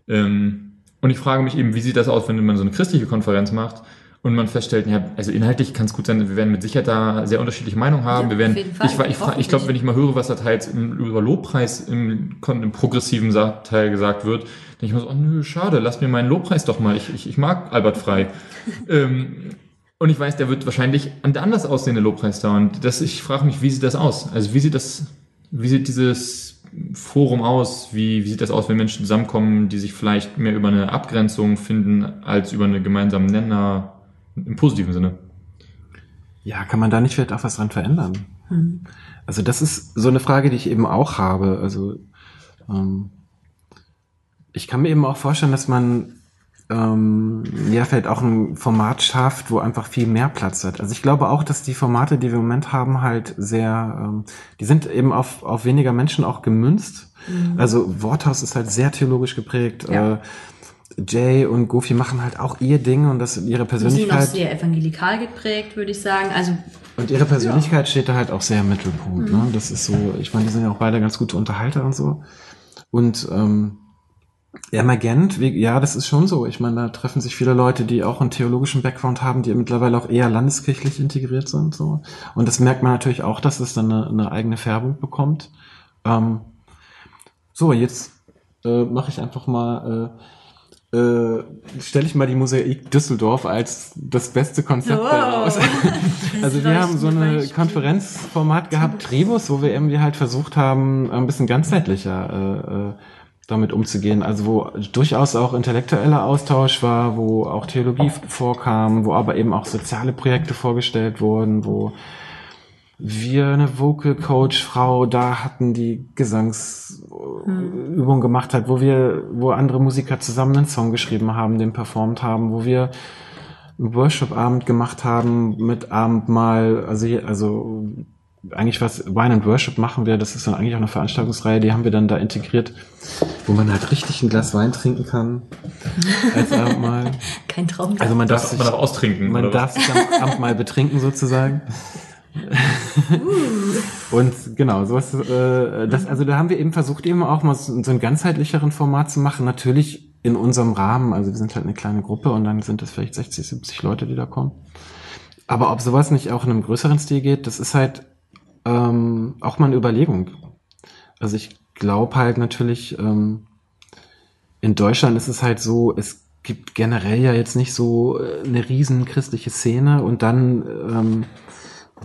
Ähm, und ich frage mich eben, wie sieht das aus, wenn man so eine christliche Konferenz macht und man feststellt, ja, also inhaltlich kann es gut sein, wir werden mit Sicherheit da sehr unterschiedliche Meinungen haben. Ja, wir werden, ich, ich, ich glaube, wenn ich mal höre, was da teils im, über Lobpreis im, im progressiven Teil gesagt wird, denke ich mir so, oh nö, schade, lass mir meinen Lobpreis doch mal. Ich, ich, ich mag Albert Frei. <laughs> ähm, und ich weiß, der wird wahrscheinlich an der anders aussehende Lobpreis da. Und das, ich frage mich, wie sieht das aus? Also wie sieht das, wie sieht dieses Forum aus? Wie, wie sieht das aus, wenn Menschen zusammenkommen, die sich vielleicht mehr über eine Abgrenzung finden, als über einen gemeinsamen Nenner im positiven Sinne? Ja, kann man da nicht vielleicht auch was dran verändern? Also das ist so eine Frage, die ich eben auch habe. Also ähm, ich kann mir eben auch vorstellen, dass man ähm, ja vielleicht auch ein Format schafft, wo einfach viel mehr Platz hat. Also ich glaube auch, dass die Formate, die wir im Moment haben, halt sehr, ähm, die sind eben auf, auf weniger Menschen auch gemünzt. Also Worthaus ist halt sehr theologisch geprägt. Ja. Äh, Jay und Goofy machen halt auch ihr Ding und das ihre Die sind noch Persönlichkeit. sehr evangelikal geprägt, würde ich sagen. Also Und ihre Persönlichkeit steht da halt auch sehr im Mittelpunkt. Ne? Das ist so, ich meine, die sind ja auch beide ganz gute Unterhalter und so. Und ähm, Emergent, wie, ja, das ist schon so. Ich meine, da treffen sich viele Leute, die auch einen theologischen Background haben, die mittlerweile auch eher landeskirchlich integriert sind. So. Und das merkt man natürlich auch, dass es dann eine, eine eigene Färbung bekommt. Ähm, so, jetzt äh, mache ich einfach mal, äh, äh, stelle ich mal die Mosaik Düsseldorf als das beste Konzept Wow. heraus. <laughs> Also wir haben so eine. Konferenzformat gehabt, Trebus, wo wir irgendwie halt versucht haben, ein bisschen ganzheitlicher äh, äh, damit umzugehen. Also wo durchaus auch intellektueller Austausch war, wo auch Theologie vorkam, wo aber eben auch soziale Projekte vorgestellt wurden, wo wir eine Vocal Coach Frau da hatten, die Gesangsübung gemacht hat, wo wir, wo andere Musiker zusammen einen Song geschrieben haben, den performt haben, wo wir einen Worship-Abend gemacht haben mit Abendmahl, also, hier- also eigentlich was Wine and Worship machen wir, das ist dann eigentlich auch eine Veranstaltungsreihe, die haben wir dann da integriert, wo man halt richtig ein Glas Wein trinken kann <laughs> als Abendmahl. kein Traum. Also man darf Darf sich, man auch austrinken? man darf sich am Abendmahl betrinken sozusagen. <laughs> Und genau, sowas, äh, das, also da haben wir eben versucht, eben auch mal so, so einen ganzheitlicheren Format zu machen. Natürlich in unserem Rahmen, also wir sind halt eine kleine Gruppe und dann sind es vielleicht 60, 70 Leute, die da kommen. Aber ob sowas nicht auch in einem größeren Stil geht, das ist halt ähm, auch mal eine Überlegung. Also ich glaube halt natürlich, ähm, in Deutschland ist es halt so, es gibt generell ja jetzt nicht so äh, eine riesen christliche Szene und dann ähm,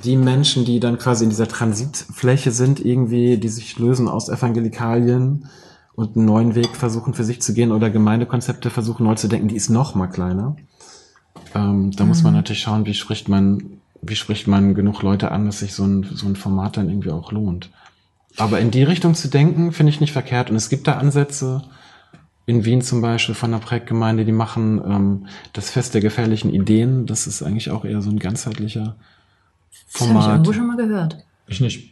die Menschen, die dann quasi in dieser Transitfläche sind, irgendwie, die sich lösen aus Evangelikalien und einen neuen Weg versuchen für sich zu gehen oder Gemeindekonzepte versuchen neu zu denken, die ist noch mal kleiner. Ähm, da muss man natürlich schauen, wie spricht man, wie spricht man genug Leute an, dass sich so ein, so ein Format dann irgendwie auch lohnt. Aber in die Richtung zu denken, finde ich nicht verkehrt. Und es gibt da Ansätze. in Wien zum Beispiel von der Projektgemeinde, die machen ähm, das Fest der gefährlichen Ideen. Das ist eigentlich auch eher so ein ganzheitlicher Das habe ich Format. irgendwo schon mal gehört. Ich nicht.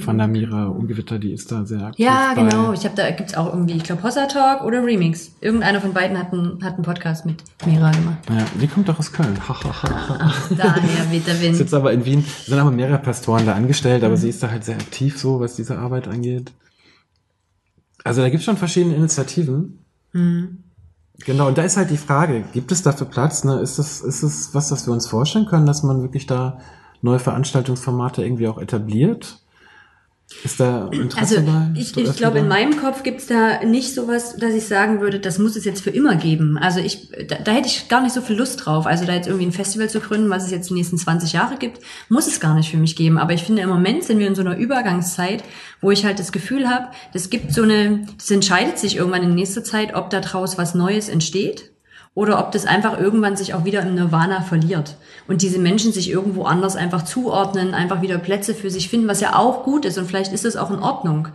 Von der Mira Ungewitter, die ist da sehr aktiv. Ja, bei. genau. Ich habe da gibt's auch irgendwie, ich glaube Hossa Talk oder Remix. Irgendeiner von beiden hat einen, hat einen Podcast mit Mira gemacht. Ja, die kommt doch aus Köln. Daher weht der Wind. jetzt aber in Wien, sind aber mehrere Pastoren da angestellt, Mhm. aber sie ist da halt sehr aktiv so, was diese Arbeit angeht. Also da gibt's schon verschiedene Initiativen. Mhm. Genau, und da ist halt die Frage, gibt es dafür Platz? Ne? Ist das, ist das was, was wir uns vorstellen können, dass man wirklich da neue Veranstaltungsformate irgendwie auch etabliert? Ist da Interesse Also bei? ich, ich glaube, in meinem Kopf gibt's da nicht sowas, dass ich sagen würde, das muss es jetzt für immer geben. Also ich, da, da hätte ich gar nicht so viel Lust drauf. Also da jetzt irgendwie ein Festival zu gründen, was es jetzt die nächsten 20 Jahre gibt, muss es gar nicht für mich geben. Aber ich finde, im Moment sind wir in so einer Übergangszeit, wo ich halt das Gefühl habe, das gibt so eine, das entscheidet sich irgendwann in nächster Zeit, ob da draus was Neues entsteht oder ob das einfach irgendwann sich auch wieder im Nirvana verliert und diese Menschen sich irgendwo anders einfach zuordnen, einfach wieder Plätze für sich finden, was ja auch gut ist und vielleicht ist das auch in Ordnung.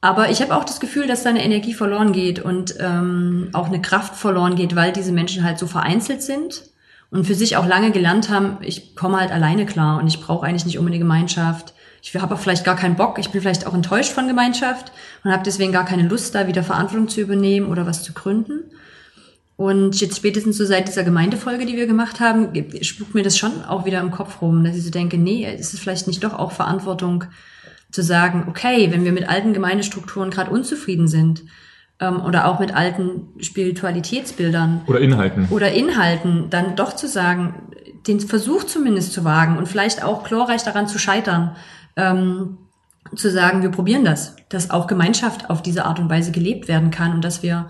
Aber ich habe auch das Gefühl, dass da eine Energie verloren geht und ähm, auch eine Kraft verloren geht, weil diese Menschen halt so vereinzelt sind und für sich auch lange gelernt haben, ich komme halt alleine klar und ich brauche eigentlich nicht unbedingt Gemeinschaft. Ich habe auch vielleicht gar keinen Bock, ich bin vielleicht auch enttäuscht von Gemeinschaft und habe deswegen gar keine Lust, da wieder Verantwortung zu übernehmen oder was zu gründen. Und jetzt spätestens so seit dieser Gemeindefolge, die wir gemacht haben, spukt mir das schon auch wieder im Kopf rum, dass ich so denke, nee, ist es vielleicht nicht doch auch Verantwortung zu sagen, okay, wenn wir mit alten Gemeindestrukturen gerade unzufrieden sind ähm, oder auch mit alten Spiritualitätsbildern Oder Inhalten. oder Inhalten, dann doch zu sagen, den Versuch zumindest zu wagen und vielleicht auch chlorreich daran zu scheitern, ähm, zu sagen, wir probieren das, dass auch Gemeinschaft auf diese Art und Weise gelebt werden kann und dass wir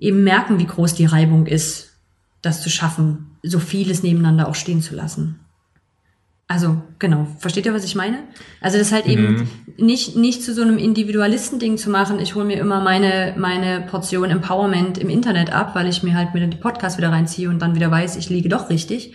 eben merken, wie groß die Reibung ist, das zu schaffen, so vieles nebeneinander auch stehen zu lassen. Also, genau. Versteht ihr, was ich meine? Also, das halt eben nicht, nicht zu so einem Individualistending zu machen. Ich hole mir immer meine, meine Portion Empowerment im Internet ab, weil ich mir halt mit den Podcast wieder reinziehe und dann wieder weiß, ich liege doch richtig.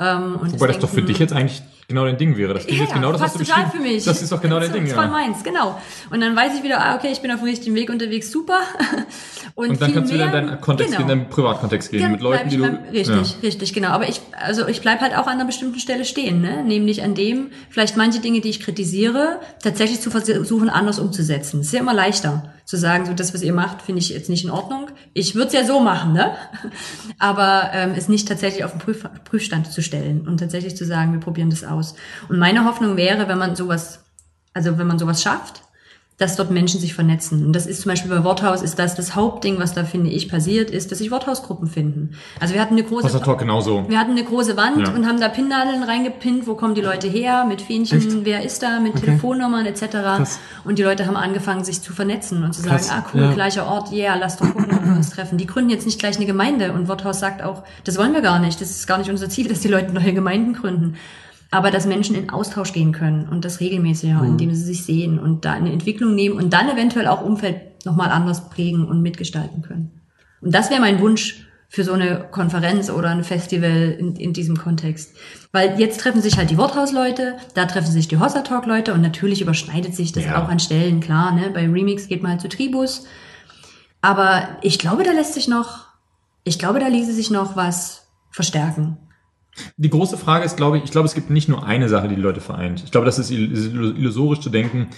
Ähm, und Wobei das doch für denken- dich jetzt eigentlich genau dein Ding wäre. Das Ding ja, ist genau das, was passt du total für mich. Das ist doch genau dein Das Ding, ist voll ja. meins, genau. Und dann weiß ich wieder, ah, okay, ich bin auf dem richtigen Weg unterwegs, super. <laughs> Und, Und dann kannst du wieder in mehr- deinen Kontext genau. gehen, in deinen Privatkontext gehen, Dann mit Leuten, die du... beim- Richtig, richtig, genau. Aber ich, also ich bleib halt auch an einer bestimmten Stelle stehen, ne? Nämlich an dem, vielleicht manche Dinge, die ich kritisiere, tatsächlich zu versuchen, anders umzusetzen. Es ist ja immer leichter zu sagen, so das, was ihr macht, finde ich jetzt nicht in Ordnung. Ich würde es ja so machen, ne? <laughs> Aber ähm, es nicht tatsächlich auf den Prüf Prüfstand zu stellen und tatsächlich zu sagen, wir probieren das aus. Und meine Hoffnung wäre, wenn man sowas, also wenn man sowas schafft, dass dort Menschen sich vernetzen. Und das ist zum Beispiel bei Worthaus, ist das das Hauptding, was da, finde ich, passiert, ist, dass sich Worthausgruppen finden. Also wir hatten eine große... Genauso. Wir hatten eine große Wand Ja. und haben da Pinnnadeln reingepinnt, wo kommen die Leute her, mit Fähnchen, Echt? wer ist da, mit Okay. Telefonnummern etc. Krass. Und die Leute haben angefangen, sich zu vernetzen und zu Krass, sagen, ah cool, ja. gleicher Ort, yeah, lass doch gucken, ob wir uns treffen. Die gründen jetzt nicht gleich eine Gemeinde und Worthaus sagt auch, das wollen wir gar nicht, das ist gar nicht unser Ziel, dass die Leute neue Gemeinden gründen. Aber dass Menschen in Austausch gehen können und das regelmäßiger, Mhm. indem sie sich sehen und da eine Entwicklung nehmen und dann eventuell auch Umfeld nochmal anders prägen und mitgestalten können. Und das wäre mein Wunsch für so eine Konferenz oder ein Festival in, in diesem Kontext. Weil jetzt treffen sich halt die Worthausleute, da treffen sich die Hossa Talk Leute und natürlich überschneidet sich das Ja. auch an Stellen, klar, ne? Bei Remix geht man halt zu Tribus. Aber ich glaube, da lässt sich noch, ich glaube, da ließe sich noch was verstärken. Die große Frage ist, glaube ich, ich glaube, es gibt nicht nur eine Sache, die die Leute vereint. Ich glaube, das ist ill- illusorisch zu denken,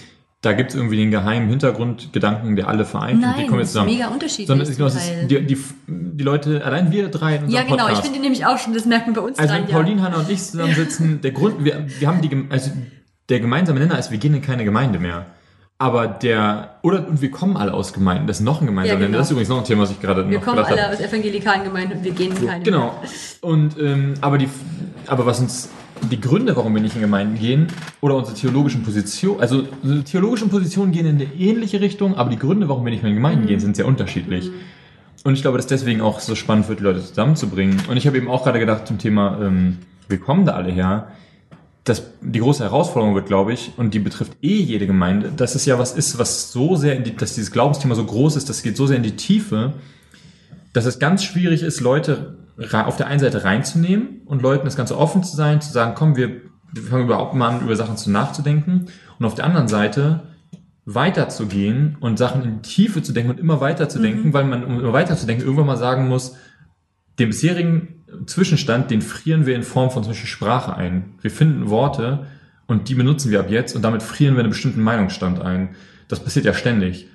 da gibt es irgendwie den geheimen Hintergrundgedanken, der alle vereint und die Nein, kommen das jetzt ist zusammen. mega unterschiedlich Sondern es, genau, es zum ist, Teil. die, die, die Leute, allein wir drei in unserem Ja, genau, ich Podcast. finde nämlich auch schon, das merkt man bei uns Also dran, wenn ja. Pauline, Hanna und ich zusammensitzen, der Grund, wir, wir haben die, also der gemeinsame Nenner ist, wir gehen in keine Gemeinde mehr. Aber der, oder, und wir kommen alle aus Gemeinden, das ist noch ein gemeinsamer Ja, genau. Das ist übrigens noch ein Thema, was ich gerade Wir noch kommen gedacht alle aus evangelikalen Gemeinden und wir gehen in keine. Genau. Und, ähm, aber die, aber was uns, die Gründe, warum wir nicht in Gemeinden gehen, oder unsere theologischen Positionen, also unsere theologischen Positionen gehen in eine ähnliche Richtung, aber die Gründe, warum wir nicht mehr in Gemeinden gehen, sind sehr unterschiedlich. Und ich glaube, dass deswegen auch so spannend wird, die Leute zusammenzubringen. Und ich habe eben auch gerade gedacht zum Thema, ähm, wir kommen da alle her. Das, die große Herausforderung wird, glaube ich, und die betrifft eh jede Gemeinde, dass es ja was ist, was so sehr in die, dass dieses Glaubensthema so groß ist, das geht so sehr in die Tiefe, dass es ganz schwierig ist, Leute auf der einen Seite reinzunehmen und Leuten das Ganze offen zu sein, zu sagen, komm, wir, wir fangen überhaupt mal an, über Sachen zu nachzudenken. Und auf der anderen Seite weiterzugehen und Sachen in die Tiefe zu denken und immer weiter zu denken, weil man, um immer weiter zu denken, irgendwann mal sagen muss, den bisherigen Zwischenstand, den frieren wir in Form von zum Beispiel Sprache ein. Wir finden Worte und die benutzen wir ab jetzt und damit frieren wir einen bestimmten Meinungsstand ein. Das passiert ja ständig.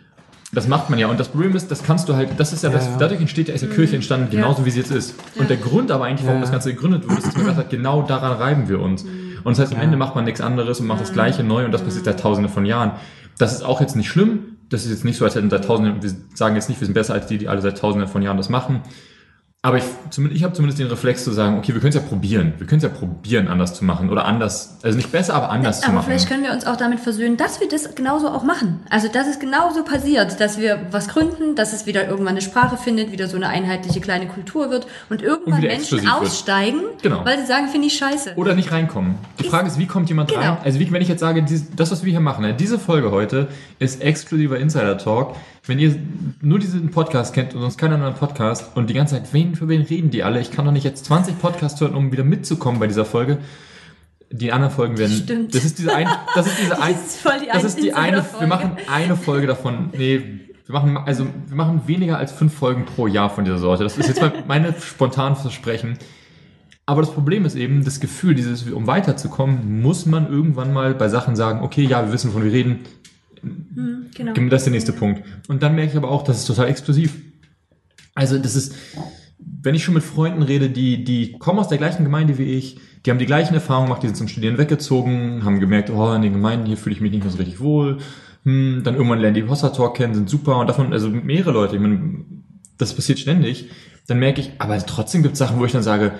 Das macht man ja. Und das Problem ist, das kannst du halt, das ist ja, Ja, das, ja. dadurch entsteht ja, ist ja Kirche entstanden, genauso wie sie jetzt ist. Und der Grund aber eigentlich, warum Ja. das Ganze gegründet wurde, ist, dass man gesagt hat, genau daran reiben wir uns. Und das heißt, am Ja. Ende macht man nichts anderes und macht das Gleiche neu und das passiert seit tausenden von Jahren. Das ist auch jetzt nicht schlimm. Das ist jetzt nicht so, als hätten seit tausenden, wir sagen jetzt nicht, wir sind besser als die, die alle seit tausenden von Jahren das machen. Aber ich, ich habe zumindest den Reflex zu sagen, okay, wir können es ja probieren. Wir können es ja probieren, anders zu machen. Oder anders, also nicht besser, aber anders zu Aber machen. vielleicht können wir uns auch damit versöhnen, dass wir das genauso auch machen. Also, dass es genauso passiert, dass wir was gründen, dass es wieder irgendwann eine Sprache findet, wieder so eine einheitliche kleine Kultur wird und irgendwann Und Menschen aussteigen, Genau. weil sie sagen, finde ich scheiße. Oder nicht reinkommen. Die Frage ist, wie kommt jemand Genau. rein? Also wie, wenn ich jetzt sage, dies- das, was wir hier machen, ne, diese Folge heute ist exklusiver Insider-Talk. Wenn ihr nur diesen Podcast kennt und sonst keinen anderen Podcast und die ganze Zeit, wen, für wen reden die alle? Ich kann doch nicht jetzt 20 Podcasts hören, um wieder mitzukommen bei dieser Folge. Die anderen Folgen werden. Stimmt. Das ist diese ein, das ist diese <laughs> ein, Das ist die das ist die eine, wir Insider-Folge. machen eine Folge davon. Nee, wir machen, also, wir machen weniger als fünf Folgen pro Jahr von dieser Sorte. Das ist jetzt mal meine spontanen Versprechen. Aber das Problem ist eben, das Gefühl, dieses, um weiterzukommen, muss man irgendwann mal bei Sachen sagen, okay, ja, wir wissen, wovon wir reden, Genau. das ist der nächste Punkt. Und dann merke ich aber auch, das ist total explosiv. Also das ist, wenn ich schon mit Freunden rede, die, die kommen aus der gleichen Gemeinde wie ich, die haben die gleichen Erfahrungen gemacht, die sind zum Studieren weggezogen, haben gemerkt, oh, in den Gemeinden hier fühle ich mich nicht mehr so richtig wohl. Hm, dann irgendwann lernen die Hossa Talk kennen, sind super und davon, also mehrere Leute, ich meine, das passiert ständig. Dann merke ich, aber trotzdem gibt es Sachen, wo ich dann sage,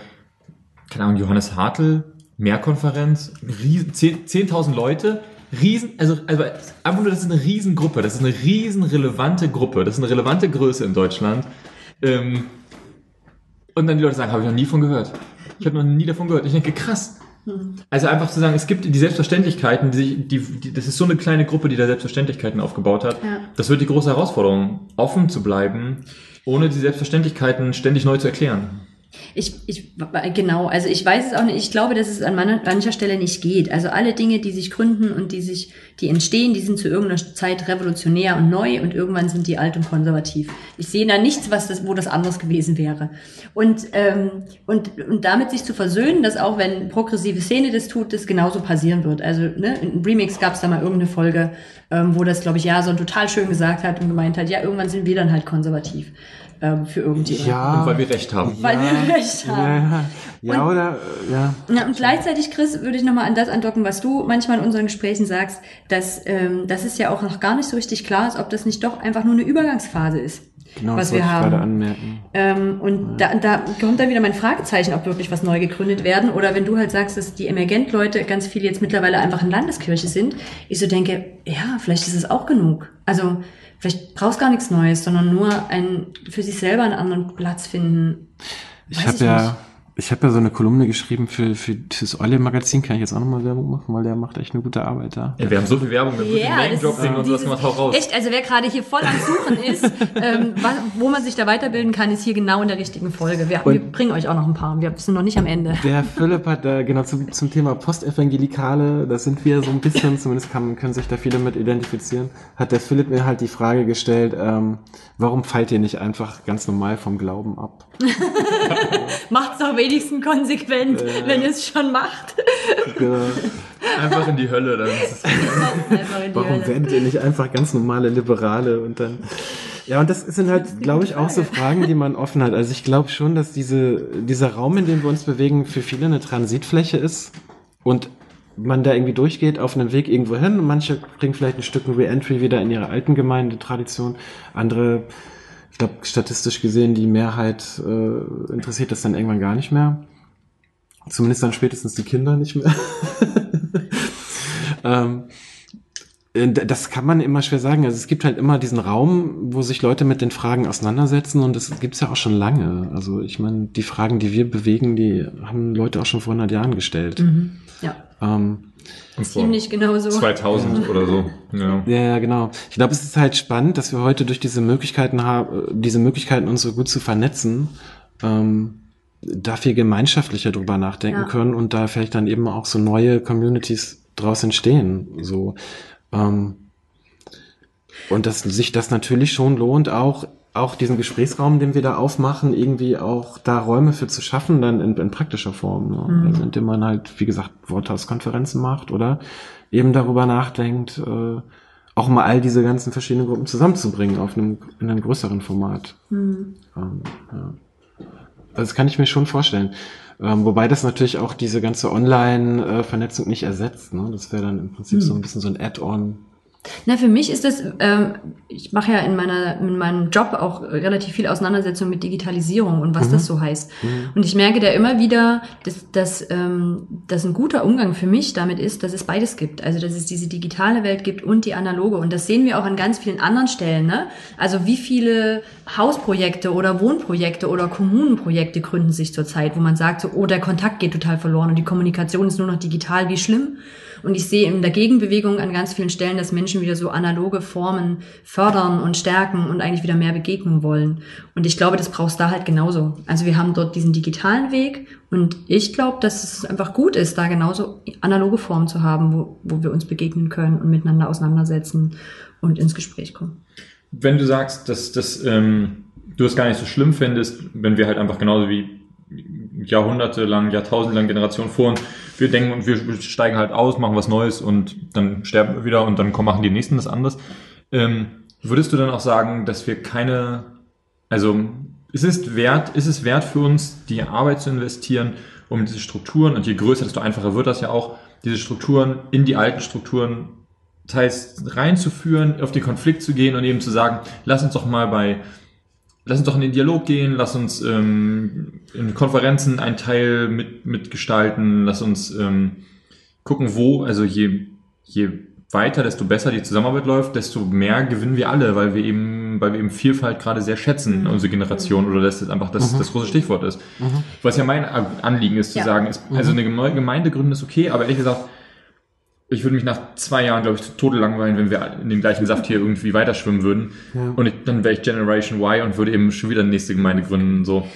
keine Ahnung, Johannes Hartl, Mehrkonferenz, riesen- 10 10.000 Leute, riesen, also, also einfach nur, das ist eine Riesengruppe, das ist eine riesen relevante Gruppe, das ist eine relevante Größe in Deutschland. Ähm, und dann die Leute sagen, habe ich noch nie von gehört. Ich habe noch nie davon gehört. Ich denke, krass. Also einfach zu sagen, es gibt die Selbstverständlichkeiten, die, die, die, das ist so eine kleine Gruppe, die da Selbstverständlichkeiten aufgebaut hat. Ja. Das wird die große Herausforderung, offen zu bleiben, ohne die Selbstverständlichkeiten ständig neu zu erklären. Ich, ich, genau, also ich weiß es auch nicht. Ich glaube, dass es an mancher, Stelle nicht geht. Also alle Dinge, die sich gründen und die sich, die entstehen, die sind zu irgendeiner Zeit revolutionär und neu und irgendwann sind die alt und konservativ. Ich sehe da nichts, was das, wo das anders gewesen wäre. Und, ähm, und, und damit sich zu versöhnen, dass auch wenn progressive Szene das tut, das genauso passieren wird. Also, ne, in Remix gab es da mal irgendeine Folge, ähm, wo das, glaube ich, Jason total schön gesagt hat und gemeint hat, ja, irgendwann sind wir dann halt konservativ ähm, für irgendjemanden. Ja. Und weil wir recht haben. Weil wir recht haben. Ja, ja Und- oder, ja. Ja, und gleichzeitig, Chris, würde ich nochmal an das andocken, was du manchmal in unseren Gesprächen sagst, dass ähm, das ist ja auch noch gar nicht so richtig klar ist, ob das nicht doch einfach nur eine Übergangsphase ist, Genau, was das wir wollte ich gerade haben. anmerken. Ähm, und da, da kommt dann wieder mein Fragezeichen, ob wirklich was neu gegründet werden oder wenn du halt sagst, dass die Emergent-Leute ganz viele jetzt mittlerweile einfach in Landeskirche sind, ich so denke, ja, vielleicht ist es auch genug. Also vielleicht brauchst gar nichts Neues, sondern nur ein, für sich selber einen anderen Platz finden. Ich Weiß habe ich ja, nicht. Ich habe ja so eine Kolumne geschrieben für, für das Olle Magazin. Kann ich jetzt auch nochmal Werbung machen, weil der macht echt eine gute Arbeit da. Ja, wir haben so viel Werbung, wir haben so viel Ja, Name-Dropping und sowas dieses- gemacht, hau raus. Echt, also wer gerade hier voll am Suchen ist, <laughs> ähm, wo man sich da weiterbilden kann, ist hier genau in der richtigen Folge. Wir, wir bringen euch auch noch ein paar. Wir sind noch nicht am Ende. Der Philipp hat da genau zum, zum Thema Postevangelikale, das sind wir so ein bisschen, zumindest kann, können sich da viele mit identifizieren, hat der Philipp mir halt die Frage gestellt, ähm, warum fallt ihr nicht einfach ganz normal vom Glauben ab? <laughs> Macht's doch wenigstens konsequent, wenn ihr es schon macht. Genau. Einfach in die Hölle, dann ist es Einfach in die Warum Hölle. werdet ihr nicht einfach ganz normale Liberale und dann. Ja, und das sind halt, glaube ich, auch so Fragen, die man offen hat. Also ich glaube schon, dass diese, dieser Raum, in dem wir uns bewegen, für viele eine Transitfläche ist und man da irgendwie durchgeht auf einem Weg irgendwo hin. Manche bringen vielleicht ein Stück Re-Entry wieder in ihre alten Gemeindetradition. Andere, glaube, statistisch gesehen, die Mehrheit äh, interessiert das dann irgendwann gar nicht mehr. Zumindest dann spätestens die Kinder nicht mehr. <laughs> ähm, äh, das kann man immer schwer sagen. Also es gibt halt immer diesen Raum, wo sich Leute mit den Fragen auseinandersetzen und das gibt's ja auch schon lange. Also ich meine, die Fragen, die wir bewegen, die haben Leute auch schon vor 100 Jahren gestellt. Ja, Ähm, ziemlich genau so. 2000 oder so. Ja. ja, ja, genau. Ich glaube, es ist halt spannend, dass wir heute durch diese Möglichkeiten haben, diese Möglichkeiten uns so gut zu vernetzen, ähm, da viel gemeinschaftlicher drüber nachdenken Ja. können und da vielleicht dann eben auch so neue Communities draus entstehen. So, ähm, Und dass sich das natürlich schon lohnt, auch, auch diesen Gesprächsraum, den wir da aufmachen, irgendwie auch da Räume für zu schaffen, dann in, in praktischer Form. Ne? Mhm. Also indem man halt, wie gesagt, Worthauskonferenzen macht oder eben darüber nachdenkt, äh, auch mal all diese ganzen verschiedenen Gruppen zusammenzubringen auf einem, in einem größeren Format. Mhm. Ähm, ja. Also das kann ich mir schon vorstellen. Ähm, wobei das natürlich auch diese ganze Online-Vernetzung nicht ersetzt. Ne? Das wäre dann im Prinzip so ein bisschen so ein Add-on. Na, für mich ist das, ähm, ich mache ja in meiner in meinem Job auch relativ viel Auseinandersetzung mit Digitalisierung und was Mhm. das so heißt. Und ich merke da immer wieder, dass, dass, ähm, dass ein guter Umgang für mich damit ist, dass es beides gibt. Also dass es diese digitale Welt gibt und die analoge. Und das sehen wir auch an ganz vielen anderen Stellen. Ne? Also wie viele Hausprojekte oder Wohnprojekte oder Kommunenprojekte gründen sich zurzeit, wo man sagt, so, oh, der Kontakt geht total verloren und die Kommunikation ist nur noch digital, wie schlimm. Und ich sehe in der Gegenbewegung an ganz vielen Stellen, dass Menschen wieder so analoge Formen fördern und stärken und eigentlich wieder mehr Begegnung wollen. Und ich glaube, das brauchst da halt genauso. Also wir haben dort diesen digitalen Weg und ich glaube, dass es einfach gut ist, da genauso analoge Formen zu haben, wo, wo wir uns begegnen können und miteinander auseinandersetzen und ins Gespräch kommen. Wenn du sagst, dass, dass ähm, du es gar nicht so schlimm findest, wenn wir halt einfach genauso wie jahrhundertelang, jahrtausendlang Generationen vor uns, wir denken und wir steigen halt aus, machen was Neues und dann sterben wir wieder und dann kommen, machen die Nächsten das anders. Ähm, würdest du dann auch sagen, dass wir keine, also ist es wert, ist es wert für uns, die Arbeit zu investieren, um diese Strukturen, und je größer, desto einfacher wird das ja auch, diese Strukturen in die alten Strukturen teils reinzuführen, auf den Konflikt zu gehen und eben zu sagen, lass uns doch mal bei, lass uns doch in den Dialog gehen, lass uns ähm, in Konferenzen einen Teil mit, mitgestalten, lass uns ähm, gucken, wo, also je, je weiter, desto besser die Zusammenarbeit läuft, desto mehr gewinnen wir alle, weil wir eben, weil wir eben Vielfalt gerade sehr schätzen, unsere Generation, oder dass das einfach das, das große Stichwort ist. Was ja mein Anliegen ist, zu Ja. sagen, ist, also eine neue Gemeinde gründen ist okay, aber ehrlich gesagt, ich würde mich nach zwei Jahren, glaube ich, zu Tode langweilen, wenn wir in dem gleichen Saft hier irgendwie weiterschwimmen würden. Und ich, dann wäre ich Generation Y und würde eben schon wieder eine nächste Gemeinde gründen. So.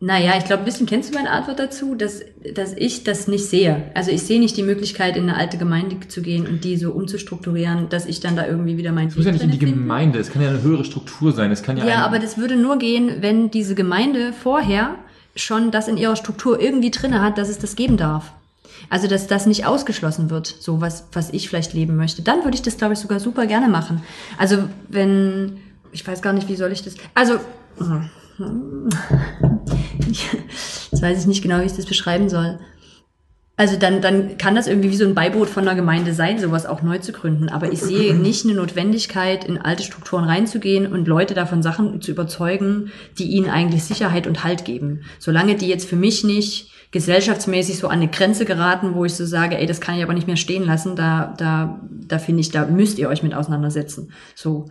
Naja, ich glaube, ein bisschen kennst du meine Antwort dazu, dass, dass ich das nicht sehe. Also ich sehe nicht die Möglichkeit, in eine alte Gemeinde zu gehen und die so umzustrukturieren, dass ich dann da irgendwie wieder mein Es muss ja nicht in die Gemeinde, es kann ja eine höhere Struktur sein. Es kann ja, Ja, aber das würde nur gehen, wenn diese Gemeinde vorher schon das in ihrer Struktur irgendwie drinne hat, dass es das geben darf. Also, dass das nicht ausgeschlossen wird, so was, was ich vielleicht leben möchte. Dann würde ich das, glaube ich, sogar super gerne machen. Also, wenn, ich weiß gar nicht, wie soll ich das, also, <laughs> jetzt weiß ich nicht genau, wie ich das beschreiben soll. Also dann, dann kann das irgendwie wie so ein Beiboot von einer Gemeinde sein, sowas auch neu zu gründen. Aber ich sehe <clears throat> nicht eine Notwendigkeit, in alte Strukturen reinzugehen und Leute davon Sachen zu überzeugen, die ihnen eigentlich Sicherheit und Halt geben. Solange die jetzt für mich nicht gesellschaftsmäßig so an eine Grenze geraten, wo ich so sage, ey, das kann ich aber nicht mehr stehen lassen, da, da, da finde ich, da müsst ihr euch mit auseinandersetzen. So.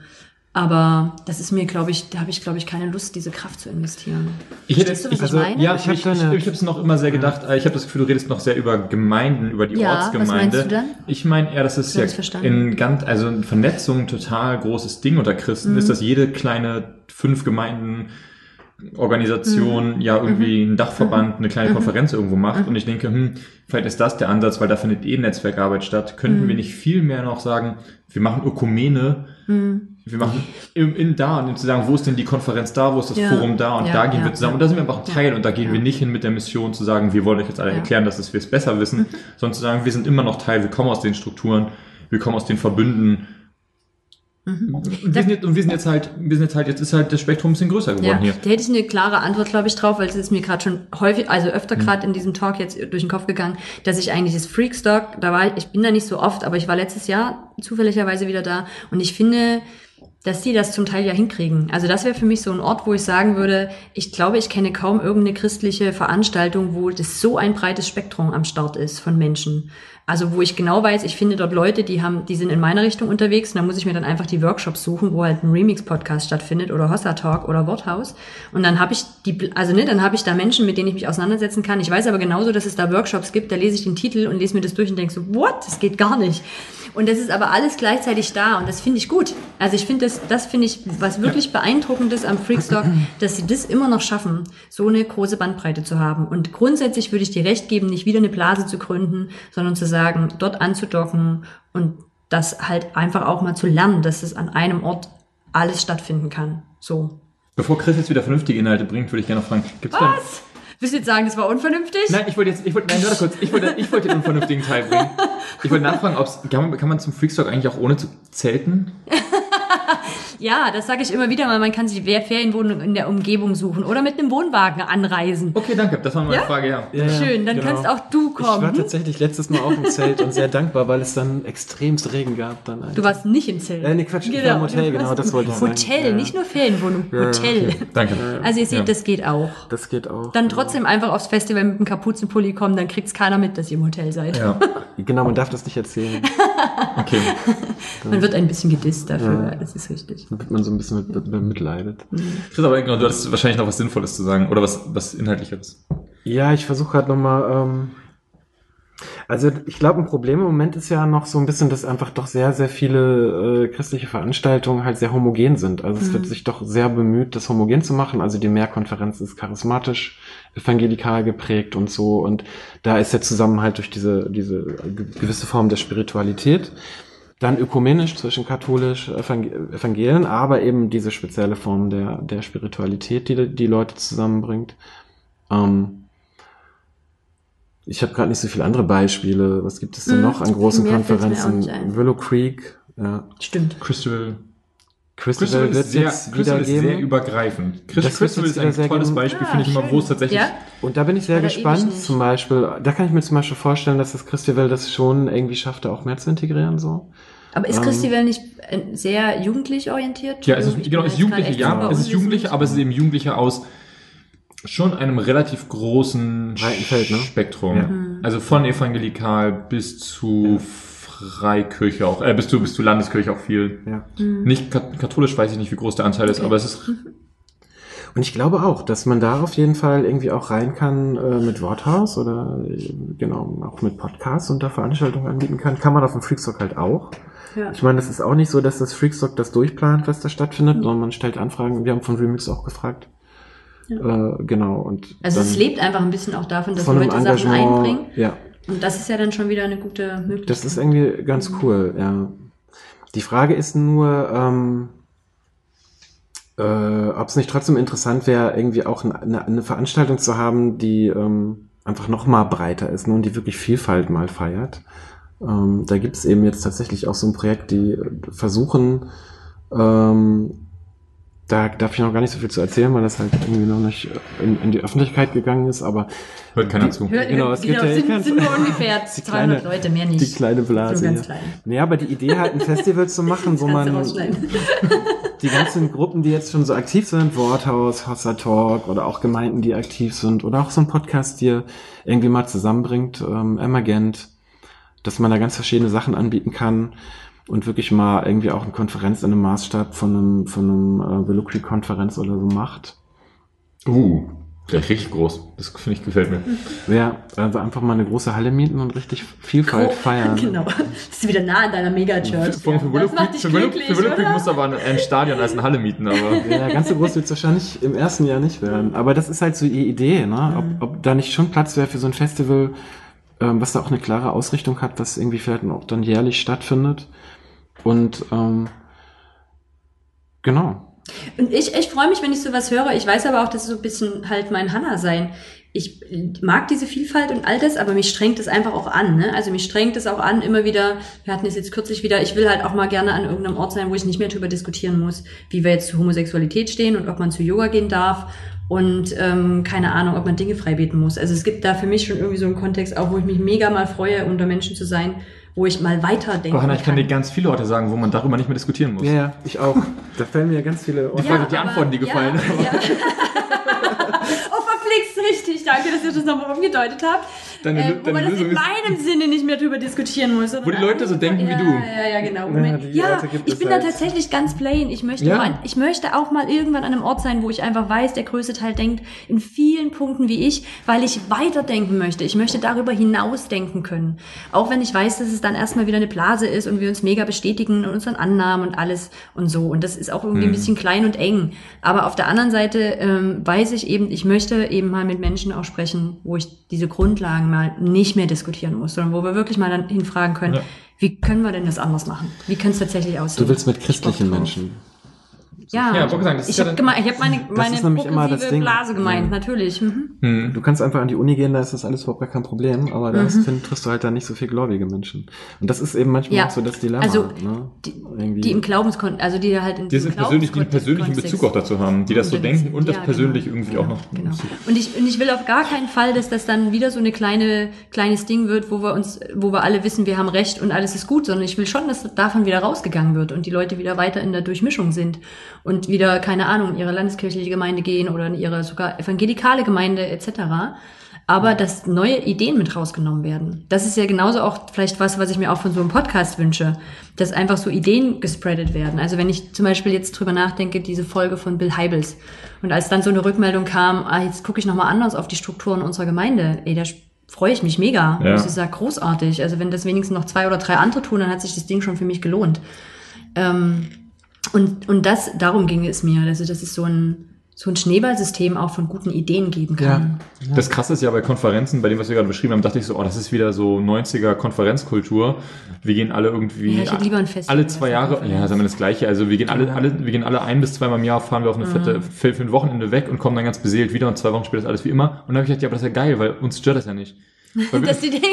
Aber das ist mir, glaube ich, da habe ich, glaube ich, keine Lust, diese Kraft zu investieren. ich hätte, Verstehst du, was ich, ich meine? ja, Ich ich, ich, ich, habe es noch immer sehr gedacht, ich habe das Gefühl, du redest noch sehr über Gemeinden, über die Ja, was Ortsgemeinde. meinst du dann? Ich meine eher, So hab ja in ganz, also in Vernetzung ein total großes Ding unter Christen Mhm. ist, dass jede kleine fünf Gemeinden Mhm. Organisation ja irgendwie einen Dachverband, eine kleine Konferenz irgendwo macht. Und ich denke, hm, vielleicht ist das der Ansatz, weil da findet eh Netzwerkarbeit statt. Könnten Mhm. wir nicht viel mehr noch sagen, wir machen Ökumene, Mhm. wir machen in, in da und zu sagen, wo ist denn die Konferenz da, wo ist das Ja. Forum da und Ja, da gehen ja, wir zusammen. Und da sind wir einfach ein Teil und da gehen wir nicht hin mit der Mission zu sagen, wir wollen euch jetzt alle. Mhm. erklären, dass es wir es besser wissen, <laughs> sondern zu sagen, wir sind immer noch Teil, wir kommen aus den Strukturen, wir kommen aus den Verbünden. Mhm. Und wir, sind jetzt, und wir sind jetzt halt, wir sind jetzt halt, jetzt ist halt das Spektrum ein bisschen größer geworden Ja, hier. da hätte ich eine klare Antwort, glaube ich, drauf, weil es ist mir gerade schon häufig, also öfter Mhm. gerade in diesem Talk jetzt durch den Kopf gegangen, dass ich eigentlich das Freakstock, da war ich, ich bin da nicht so oft, aber ich war letztes Jahr zufälligerweise wieder da und ich finde, dass die das zum Teil ja hinkriegen. Also das wäre für mich so ein Ort, wo ich sagen würde, ich glaube, ich kenne kaum irgendeine christliche Veranstaltung, wo das so ein breites Spektrum am Start ist von Menschen. Also wo ich genau weiß, ich finde dort Leute, die haben, die sind in meine Richtung unterwegs und da muss ich mir dann einfach die Workshops suchen, wo halt ein Remix-Podcast stattfindet oder Hossa Talk oder Worthaus. Und dann habe ich die, also ne, dann habe ich da Menschen, mit denen ich mich auseinandersetzen kann. Ich weiß aber genauso, dass es da Workshops gibt, da lese ich den Titel und lese mir das durch und denke so, what? Das geht gar nicht. Und das ist aber alles gleichzeitig da und das finde ich gut. Also ich finde das, das finde ich was wirklich beeindruckendes am Freakstock, dass sie das immer noch schaffen, so eine große Bandbreite zu haben. Und grundsätzlich würde ich dir recht geben, nicht wieder eine Blase zu gründen, sondern zu sagen, dort anzudocken und das halt einfach auch mal zu lernen, dass es an einem Ort alles stattfinden kann. So. Bevor Chris jetzt wieder vernünftige Inhalte bringt, würde ich gerne noch fragen, gibt's Was? Willst du jetzt sagen, das war unvernünftig? Nein, ich wollte jetzt, ich wollte, nein, warte kurz, ich wollte, ich wollte den unvernünftigen Teil bringen. Ich wollte <laughs> nachfragen, ob's, kann man, kann man zum Freakstock eigentlich auch ohne zu zelten? <laughs> Ja, das sage ich immer wieder mal. Man kann sich Wer- Ferienwohnung in der Umgebung suchen oder mit einem Wohnwagen anreisen. Okay, danke, das war meine Ja? Frage, ja. Ja, ja, Schön, dann genau. kannst auch du Ich war kommen. tatsächlich letztes Mal auch im Zelt und sehr dankbar, weil es dann extremst Regen gab. Dann Du warst nicht im Zelt. Äh, nee, Quatsch, ich war im Hotel, genau, das wollte ich sagen. Hotel, nicht nur Ferienwohnung, Hotel. Danke. Also ihr seht, Ja. das geht auch. Das geht auch. Dann trotzdem einfach aufs Festival mit einem Kapuzenpulli kommen, dann kriegt's keiner mit, dass ihr im Hotel seid. Ja, <laughs> Genau, man darf das nicht erzählen. okay. <laughs> Man wird ein bisschen gedisst dafür, das ist richtig. Dann wird man so ein bisschen mit, mit, bemitleidet. Chris, aber genau, du hattest wahrscheinlich noch was Sinnvolles zu sagen oder was, was Inhaltlicheres. Ja, ich versuche gerade nochmal. Ähm, also ich glaube, ein Problem im Moment ist ja noch so ein bisschen, dass einfach doch sehr, sehr viele äh, christliche Veranstaltungen halt sehr homogen sind. Also es wird sich doch sehr bemüht, das homogen zu machen. Also die Mehrkonferenz ist charismatisch, evangelikal geprägt und so. Und da ist der Zusammenhalt durch diese, diese ge- gewisse Form der Spiritualität. Dann ökumenisch zwischen katholisch, Evangel Evangelien, aber eben diese spezielle Form der, der Spiritualität, die die Leute zusammenbringt. Ähm, ich habe gerade nicht so viele andere Beispiele. Was gibt es denn Hm, noch an großen Konferenzen? Willow Creek, ja. Stimmt. Crystal, Crystal, Crystal wird ist sehr, jetzt Crystal ist sehr übergreifend. Chris, Das Crystal ist ein sehr tolles Ah, geben. Beispiel, finde ich immer, wo es tatsächlich Ja? Und da bin ich sehr Bei der gespannt. Zum Beispiel, da kann ich mir zum Beispiel vorstellen, dass das Christival das schon irgendwie schafft, da auch mehr zu integrieren. So. Aber ist Ähm. Christival nicht äh, sehr jugendlich orientiert? Ja, es ist, Ich genau, es ist Jugendliche, ja, es ist. Jugendliche, aber es ist eben Jugendliche aus schon einem relativ großen Feld, ne? Spektrum. Ja. Mhm. Also von evangelikal bis zu Freikirche auch, äh, bis zu, bis zu Landeskirche auch viel. Ja. Mhm. Nicht kat- katholisch, weiß ich nicht, wie groß der Anteil ist, aber es ist, <laughs> Und ich glaube auch, dass man da auf jeden Fall irgendwie auch rein kann äh, mit Worthaus oder äh, genau auch mit Podcasts und da Veranstaltungen anbieten kann. Kann man auf dem Freakstock halt auch. Ja. Ich meine, das ist auch nicht so, dass das Freakstock das durchplant, was da stattfindet, sondern man stellt Anfragen. Wir haben von Remix auch gefragt. Äh, genau. Und Also es lebt einfach ein bisschen auch davon, dass Leute Sachen einbringen. Ja, Und das ist ja dann schon wieder eine gute Möglichkeit. das ist irgendwie ganz cool. Ja. Die Frage ist nur, ähm, äh, ob es nicht trotzdem interessant wäre, irgendwie auch eine, eine Veranstaltung zu haben, die ähm, einfach noch mal breiter ist ne, und die wirklich Vielfalt mal feiert. Ähm, da gibt es eben jetzt tatsächlich auch so ein Projekt, die versuchen, ähm, da darf ich noch gar nicht so viel zu erzählen, weil das halt irgendwie noch nicht in, in die Öffentlichkeit gegangen ist, aber hört keiner zu. Hört, Genau, es gibt genau, ja- sind, ganz- sind nur <laughs> ungefähr Die 200 kleine- Leute, mehr nicht. die kleine Blase. So ganz ja. klein. Nee, aber die Idee halt ein Festival zu <laughs> machen, wo man <laughs> die ganzen Gruppen, die jetzt schon so aktiv sind, Worthaus, Hossa Talk oder auch Gemeinden, die aktiv sind oder auch so ein Podcast, die irgendwie mal zusammenbringt, ähm, Emergent, dass man da ganz verschiedene Sachen anbieten kann und wirklich mal irgendwie auch eine Konferenz in einem Maßstab von einem, von einem äh, Willow Creek Konferenz oder so macht. Uh, der ist richtig groß. Das finde ich, gefällt mir. <laughs> Ja, also einfach mal eine große Halle mieten und richtig Vielfalt feiern. <laughs> Genau. Das ist wieder nah an deiner Megachurch. Für, dich für, Willow, Creek aber ein, ein Stadion als eine Halle mieten, aber. <laughs> Ja, ganz so groß wird es wahrscheinlich im ersten Jahr nicht werden. Aber das ist halt so die Idee, ne? Ob, ob da nicht schon Platz wäre für so ein Festival, ähm, was da auch eine klare Ausrichtung hat, was irgendwie vielleicht auch dann jährlich stattfindet. Und ähm, genau. Und ich, ich freue mich, wenn ich sowas höre. Ich weiß aber auch, das ist so ein bisschen halt mein Hanna sein. Ich mag diese Vielfalt und all das, aber mich strengt es einfach auch an. Ne? Also mich strengt es auch an, immer wieder, wir hatten es jetzt kürzlich wieder, ich will halt auch mal gerne an irgendeinem Ort sein, wo ich nicht mehr drüber diskutieren muss, wie wir jetzt zu Homosexualität stehen und ob man zu Yoga gehen darf und ähm, keine Ahnung, ob man Dinge frei beten muss. Also es gibt da für mich schon irgendwie so einen Kontext auch, wo ich mich mega mal freue, unter Menschen zu sein, wo ich mal weiterdenken Oh, Hanna, ich kann kann. dir ganz viele Orte sagen, wo man darüber nicht mehr diskutieren muss. Ja, ja, ich auch. Da fallen mir ganz viele. Ja. waren die Antworten, die gefallen Ja, haben. ja. <laughs> oh, verflixt, richtig. Danke, dass ihr das nochmal umgedeutet habt. Deine- äh, wo man das Lösung in meinem Sinne nicht mehr drüber diskutieren muss. Wo die Leute so denken wie ja, du. Ja, ja, genau. Ja, Ja, ich bin da halt. tatsächlich ganz plain. Ich möchte, Ja. auch ein, ich möchte auch mal irgendwann an einem Ort sein, wo ich einfach weiß, der größte Teil denkt in vielen Punkten wie ich, weil ich weiterdenken möchte. Ich möchte darüber hinaus denken können. Auch wenn ich weiß, dass es dann erstmal wieder eine Blase ist und wir uns mega bestätigen in unseren Annahmen und alles und so. Und das ist auch irgendwie ein bisschen klein und eng. Aber auf der anderen Seite ähm, weiß ich eben, ich möchte eben mal mit Menschen auch sprechen, wo ich diese Grundlagen mal nicht mehr diskutieren muss, sondern wo wir wirklich mal dann hinfragen können, Ja. wie können wir denn das anders machen? Wie könnte es tatsächlich aussehen? Du willst mit Ich christlichen. Menschen. Ja, Ja, wollte sagen, das ist ich ja habe ich habe meine, meine ist nämlich immer das progressive Ding. Blase gemeint, Mhm. natürlich. Mhm. Hm. Du kannst einfach an die Uni gehen, da ist das alles überhaupt gar kein Problem, aber da Mhm. triffst du halt dann nicht so viel gläubige Menschen. Und das ist eben manchmal Ja. auch so das Dilemma. Also, ne? Die, die im Glaubenskon also die halt in Die sind persönlich, die einen persönlichen Glaubenskontext- Bezug auch dazu haben, die das so Und denken und das ja, persönlich genau. irgendwie genau, auch noch. Genau. Und ich, und ich will auf gar keinen Fall, dass das dann wieder so eine kleine, kleines Ding wird, wo wir uns, wo wir alle wissen, wir haben Recht und alles ist gut, sondern ich will schon, dass davon wieder rausgegangen wird und die Leute wieder weiter in der Durchmischung sind und wieder, keine Ahnung, in ihre landeskirchliche Gemeinde gehen oder in ihre sogar evangelikale Gemeinde etc. Aber dass neue Ideen mit rausgenommen werden. Das ist ja genauso auch vielleicht was, was ich mir auch von so einem Podcast wünsche, dass einfach so Ideen gespreadet werden. Also wenn ich zum Beispiel jetzt drüber nachdenke, diese Folge von Bill Heibels und als dann so eine Rückmeldung kam, ah, jetzt gucke ich nochmal anders auf die Strukturen unserer Gemeinde, ey, da freue ich mich mega. Ja. Das ist ja großartig. Also wenn das wenigstens noch zwei oder drei andere tun, dann hat sich das Ding schon für mich gelohnt. Ähm, und, und das, darum ging es mir, also dass es so ein, so ein Schneeballsystem auch von guten Ideen geben kann. Das krasse ist ja bei Konferenzen, bei dem, was wir gerade beschrieben haben, dachte ich so, oh, das ist wieder so 90er Konferenzkultur. Wir gehen alle irgendwie Ja, ich hätte lieber ein Festival alle zwei Jahre, ja, sagen wir das gleiche. Also wir gehen alle, alle, wir gehen alle ein bis zweimal im Jahr, fahren wir auf eine Mhm. fette, für, ein Wochenende weg und kommen dann ganz beseelt wieder und zwei Wochen später ist alles wie immer. Und dann habe ich gedacht, ja, aber das ist ja geil, weil uns stört das ja nicht. Weil <laughs> wir, Dass die Dinge,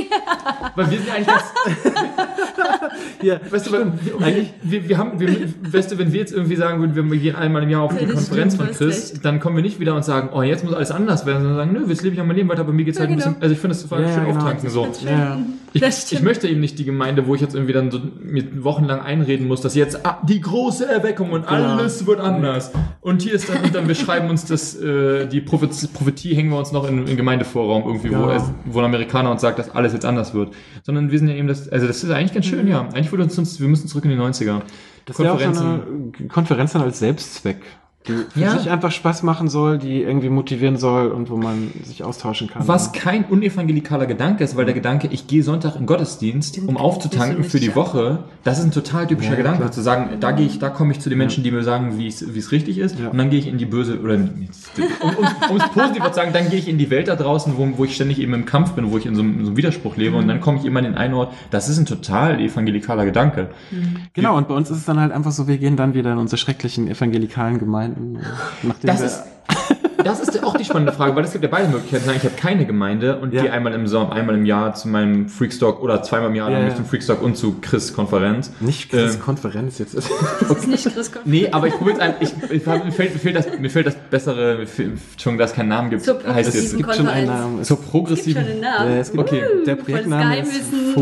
weil wir sind ja eigentlich ganz, <laughs> <laughs> ja, Weißt du, weil, eigentlich, wir, wir haben, wir, weißt du, wenn wir jetzt irgendwie sagen würden, wir gehen einmal im Jahr auf die Ja, Konferenz stimmt, von Chris, dann kommen wir nicht wieder und sagen, oh, jetzt muss alles anders werden, sondern sagen, nö, jetzt lebe ich noch mein Leben weiter, bei mir geht's halt ein genau. bisschen, also ich finde das total Ja, schön genau. auftanken, so. ja. Ich, ich möchte eben nicht die Gemeinde, wo ich jetzt irgendwie dann so mir wochenlang einreden muss, dass jetzt ah, die große Erweckung und alles wird anders. Und hier ist dann, und dann wir schreiben uns das, äh, die Prophetie, Prophetie hängen wir uns noch in, in Gemeindevorraum irgendwie, wo, Ja. es, wo ein Amerikaner uns sagt, dass alles jetzt anders wird. Sondern wir sind ja eben das, also das ist eigentlich ganz schön, ja. Eigentlich würde uns, wir müssen zurück in die 90er. Das wäre auch so eine Konferenz dann als Selbstzweck, die für Ja. sich einfach Spaß machen soll, die irgendwie motivieren soll und wo man sich austauschen kann. Was kein unevangelikaler Gedanke ist, weil der Gedanke, ich gehe Sonntag in Gottesdienst, um aufzutanken für die Woche, das ist ein total typischer Ja, Gedanke, klar. zu sagen, da gehe ich, da komme ich zu den Menschen, die mir sagen, wie es richtig ist, Ja. und dann gehe ich in die böse, oder um es positiv zu sagen, dann gehe ich in die Welt da draußen, wo, wo ich ständig eben im Kampf bin, wo ich in so, einem- so einem Widerspruch lebe, und dann komme ich immer an den einen Ort, das ist ein total evangelikaler Gedanke. Genau, und bei uns ist es dann halt einfach so, wir gehen dann wieder in unsere schrecklichen evangelikalen Gemeinden. Nachdem Das ist, das ist auch die spannende Frage, weil es gibt ja beide Möglichkeiten. Ich habe keine Gemeinde und Ja. gehe einmal im Sommer, einmal im Jahr zu meinem Freakstock oder zweimal im Jahr Ja, ja. zum Freakstock und zu Chris Konferenz. nicht Chris Ähm, Konferenz jetzt ist. <laughs> das ist nicht Chris Gott. Nee, aber ich probiere ein, ich, ich, mir, fällt, mir, fehlt das, mir fehlt das bessere, mir fehlt, schon, dass es keinen Namen gibt, Zur heißt Es jetzt. progressiven gibt schon einen Konferenz. Namen. Es, Zur Es gibt progressiven. schon einen Namen. ja, es gibt, Okay. Der Projektname ist Geheimwissen.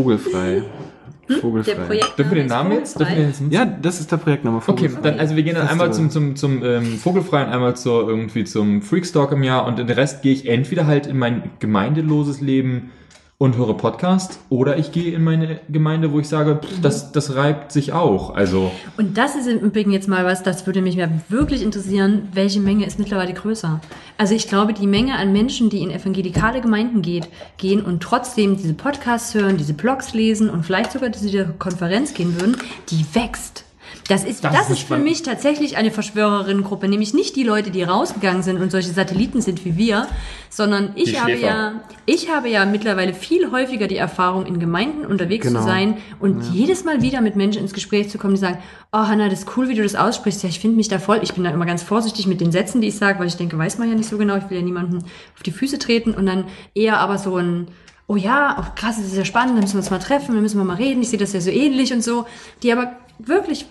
Vogelfrei. Vogelfrei. Dürfen wir den Namen jetzt? Dürfen wir den jetzt nutzen? ja, das ist der Projektname Okay, Vogelfrei. dann, also wir gehen dann einmal zum, zum, zum ähm, Vogelfrei und einmal zur, irgendwie zum Freakstock im Jahr und den Rest gehe ich entweder halt in mein gemeindeloses Leben und höre Podcast oder ich gehe in meine Gemeinde, wo ich sage, pff, das, das reibt sich auch. Also, Und das ist im Übrigen jetzt mal was, das würde mich wirklich interessieren, welche Menge ist mittlerweile größer? Also ich glaube, die Menge an Menschen, die in evangelikale Gemeinden geht, gehen und trotzdem diese Podcasts hören, diese Blogs lesen und vielleicht sogar zu dieser Konferenz gehen würden, die wächst. Das ist, Das das, ist ist für mich tatsächlich eine Verschwörerinnengruppe, nämlich nicht die Leute, die rausgegangen sind und solche Satelliten sind wie wir, sondern ich Die habe Schläfer. ja, ich habe ja mittlerweile viel häufiger die Erfahrung, in Gemeinden unterwegs Genau. zu sein und jedes Mal wieder mit Menschen ins Gespräch zu kommen, die sagen, oh Hanna, das ist cool, wie du das aussprichst. Ja, ich finde mich da voll. Ich bin da immer ganz vorsichtig mit den Sätzen, die ich sage, weil ich denke, weiß man ja nicht so genau. Ich will ja niemanden auf die Füße treten und dann eher aber so ein, oh ja, oh krass, das ist ja spannend, dann müssen wir uns mal treffen, dann müssen wir mal reden. Ich sehe das ja so ähnlich und so, die aber wirklich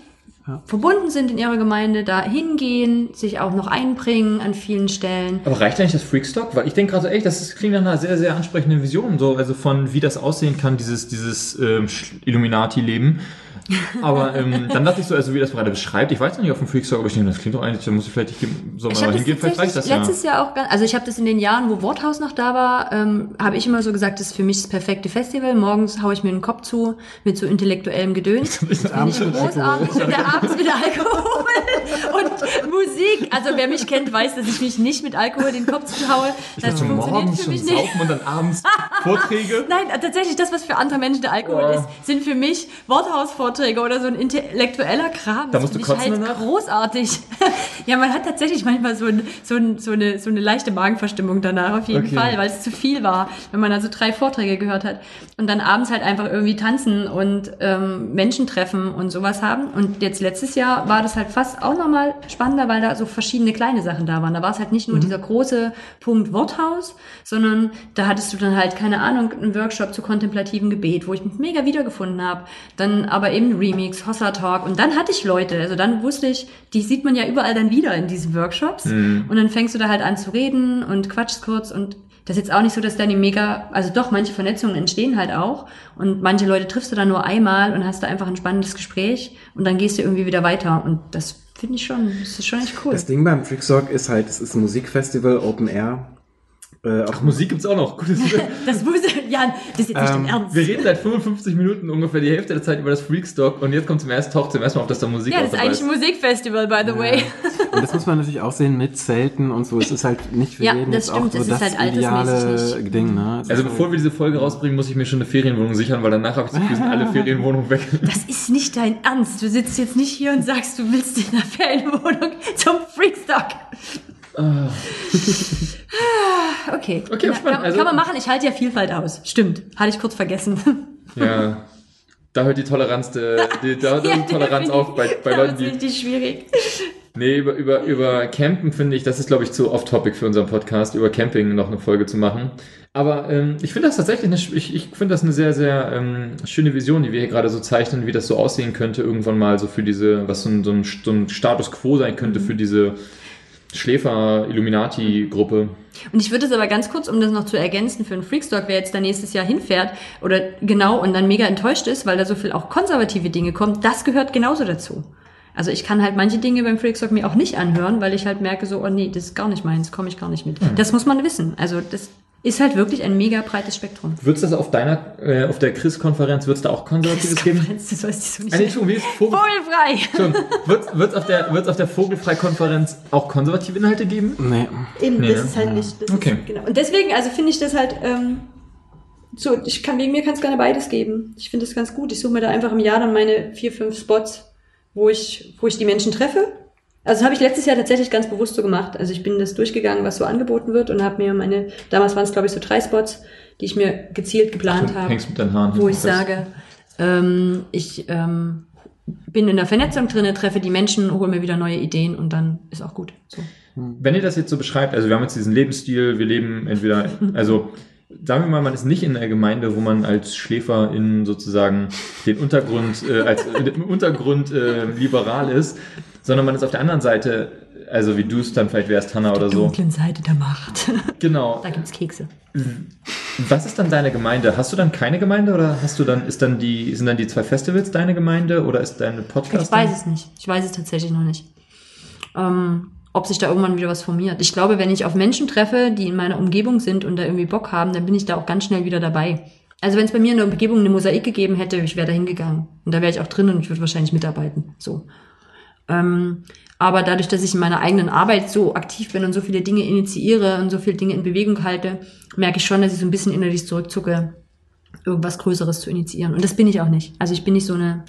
verbunden sind in ihrer Gemeinde, da hingehen, sich auch noch einbringen an vielen Stellen. aber reicht eigentlich das Freakstock? Weil ich denke gerade so, echt, das ist, klingt nach einer sehr, sehr ansprechenden Vision, so, also von wie das aussehen kann, dieses, dieses ähm, Illuminati-Leben. Aber ähm, dann dachte ich so, also wie das gerade beschreibt, ich weiß noch nicht auf dem Freakstock, aber ich denke, das klingt doch eigentlich, da muss ich vielleicht, ich soll Ich mal das hingehen, vielleicht reicht tatsächlich das ja. letztes Jahr auch ganz, also ich habe das in den Jahren, wo Worthaus noch da war, ähm, habe ich immer so gesagt, das ist für mich das perfekte Festival. Morgens haue ich mir den Kopf zu mit so intellektuellem Gedöns. <laughs> Finde abends ich mit großartig. Und der abends mit Alkohol <laughs> und Musik. Also wer mich kennt, weiß, dass ich mich nicht mit Alkohol den Kopf zuhaue. Das Also funktioniert für mich nicht. saufen und dann abends <laughs> Vorträge. Nein, tatsächlich, das, was für andere Menschen der Alkohol Oh. ist, sind für mich Worthaus Vorträge oder so ein intellektueller Kram. Da Das musst du kotzen halt danach? großartig. <laughs> ja, man hat tatsächlich manchmal so, ein, so, ein, so, eine, so eine leichte Magenverstimmung danach, auf jeden Okay. Fall, weil es zu viel war, wenn man also drei Vorträge gehört hat. Und dann abends halt einfach irgendwie tanzen und ähm, Menschen treffen und sowas haben. Und jetzt letztes Jahr war das halt fast auch nochmal spannender, weil da so verschiedene kleine Sachen da waren. Da war es halt nicht nur dieser große Punkt Worthaus, sondern da hattest du dann halt, keine Ahnung, einen Workshop zu kontemplativem Gebet, wo ich mich mega wiedergefunden habe. Dann aber eben Remix, Hossa Talk. Und dann hatte ich Leute, also dann wusste ich, die sieht man ja überall dann wieder in diesen Workshops. Und dann fängst du da halt an zu reden und quatschst kurz und das ist jetzt auch nicht so, dass da die mega, also doch, manche Vernetzungen entstehen halt auch und manche Leute triffst du dann nur einmal und hast da einfach ein spannendes Gespräch und dann gehst du irgendwie wieder weiter und das finde ich schon, das ist schon echt cool. Das Ding beim Freakstock ist halt, es ist ein Musikfestival, Open Air. Äh, auch Ach, Musik gibt's auch noch. Gutes <laughs> Das muss, Jan, das ist jetzt nicht Ähm, dein Ernst. Wir reden seit 55 Minuten ungefähr die Hälfte der Zeit über das Freakstock und jetzt kommt zum ersten, taucht zum ersten Mal auf, dass da Musik Ja, das ist eigentlich ein Musikfestival, by the way. Und das muss man natürlich auch sehen mit Zelten und so. Es ist halt nicht für Ja, jeden das stimmt. auch so ist das halt altersmäßig ideale nicht. Ding, ne? Es Also ist bevor halt, wir diese Folge rausbringen, muss ich mir schon eine Ferienwohnung sichern, weil danach habe ich das Gefühl, sind alle <laughs> Ferienwohnungen weg. Das ist nicht dein Ernst. Du sitzt jetzt nicht hier und sagst, du willst in der Ferienwohnung zum Freakstock. Ah, <laughs> okay. Okay, Na, kann, Also- kann man machen. Ich halte ja Vielfalt aus. Stimmt. Hatte ich kurz vergessen. <laughs> Ja. Da hört die Toleranz, der, die, da hört <laughs> die Toleranz auf bei, bei Ja, Leuten, das die ist richtig schwierig. Nee, über, über, über Campen finde ich, das ist, glaube ich, zu off-topic für unseren Podcast, über Camping noch eine Folge zu machen. Aber ähm, ich finde das tatsächlich, eine, ich, ich finde das eine sehr, sehr ähm, schöne Vision, die wir hier gerade so zeichnen, wie das so aussehen könnte, irgendwann mal so für diese, was so ein, so ein, so ein Status quo sein könnte für diese Schläfer-Illuminati-Gruppe. Und ich würde es aber ganz kurz, um das noch zu ergänzen, für einen Freakstock, wer jetzt da nächstes Jahr hinfährt oder genau und dann mega enttäuscht ist, weil da so viel auch konservative Dinge kommen, das gehört genauso dazu. Also ich kann halt manche Dinge beim Freakstock mir auch nicht anhören, weil ich halt merke so, oh nee, das ist gar nicht meins, komme ich gar nicht mit. Das muss man wissen. Also das ist halt wirklich ein mega breites Spektrum. Wird es das auf deiner, äh, auf der Chris-Konferenz, wird es da auch Konservatives geben? Das weiß ich so nicht. Ah, nee, Entschuldigung, wie ist Vogel? Vogelfrei! Wird es auf der, wird's auf der Vogelfrei-Konferenz auch konservative Inhalte geben? nee. Eben, Nee, das ne? ist halt nicht. Das Okay. Ist, genau. Und deswegen, also finde ich das halt, ähm, so, ich kann, wegen mir kann es gerne beides geben. Ich finde das ganz gut. Ich suche mir da einfach im Jahr dann meine vier, fünf Spots, wo ich, wo ich die Menschen treffe. Also das habe ich letztes Jahr tatsächlich ganz bewusst so gemacht. Also ich bin das durchgegangen, was so angeboten wird und habe mir meine, damals waren es glaube ich so drei Spots, die ich mir gezielt geplant Du habe hängst mit deinen Haaren. wo ich sage, ähm, ich ähm, bin in der Vernetzung drinne, treffe die Menschen, hole mir wieder neue Ideen und dann ist auch gut. So. Wenn ihr das jetzt so beschreibt, also wir haben jetzt diesen Lebensstil, wir leben entweder, also sagen wir mal, man ist nicht in einer Gemeinde, wo man als Schläfer in sozusagen den Untergrund, äh, als <laughs> äh, im Untergrund äh, liberal ist, sondern man ist auf der anderen Seite, also wie du es dann vielleicht wärst, Hanna oder so. Dunklen Seite der Macht. <laughs> Genau. da gibt's Kekse. Was ist dann deine Gemeinde? Hast du dann keine Gemeinde oder hast du dann, ist dann die, sind dann die zwei Festivals deine Gemeinde oder ist deine Podcast? Ich weiß es nicht. Ich weiß es tatsächlich noch nicht. Ähm, ob sich da irgendwann wieder was formiert. Ich glaube, wenn ich auf Menschen treffe, die in meiner Umgebung sind und da irgendwie Bock haben, dann bin ich da auch ganz schnell wieder dabei. Also wenn es bei mir in der Umgebung eine Mosaik gegeben hätte, ich wäre da hingegangen. Und da wäre ich auch drin und ich würde wahrscheinlich mitarbeiten. So. Ähm, aber dadurch, dass ich in meiner eigenen Arbeit so aktiv bin und so viele Dinge initiiere und so viele Dinge in Bewegung halte, merke ich schon, dass ich so ein bisschen innerlich zurückzucke, irgendwas Größeres zu initiieren. Und das bin ich auch nicht. Also ich bin nicht so eine,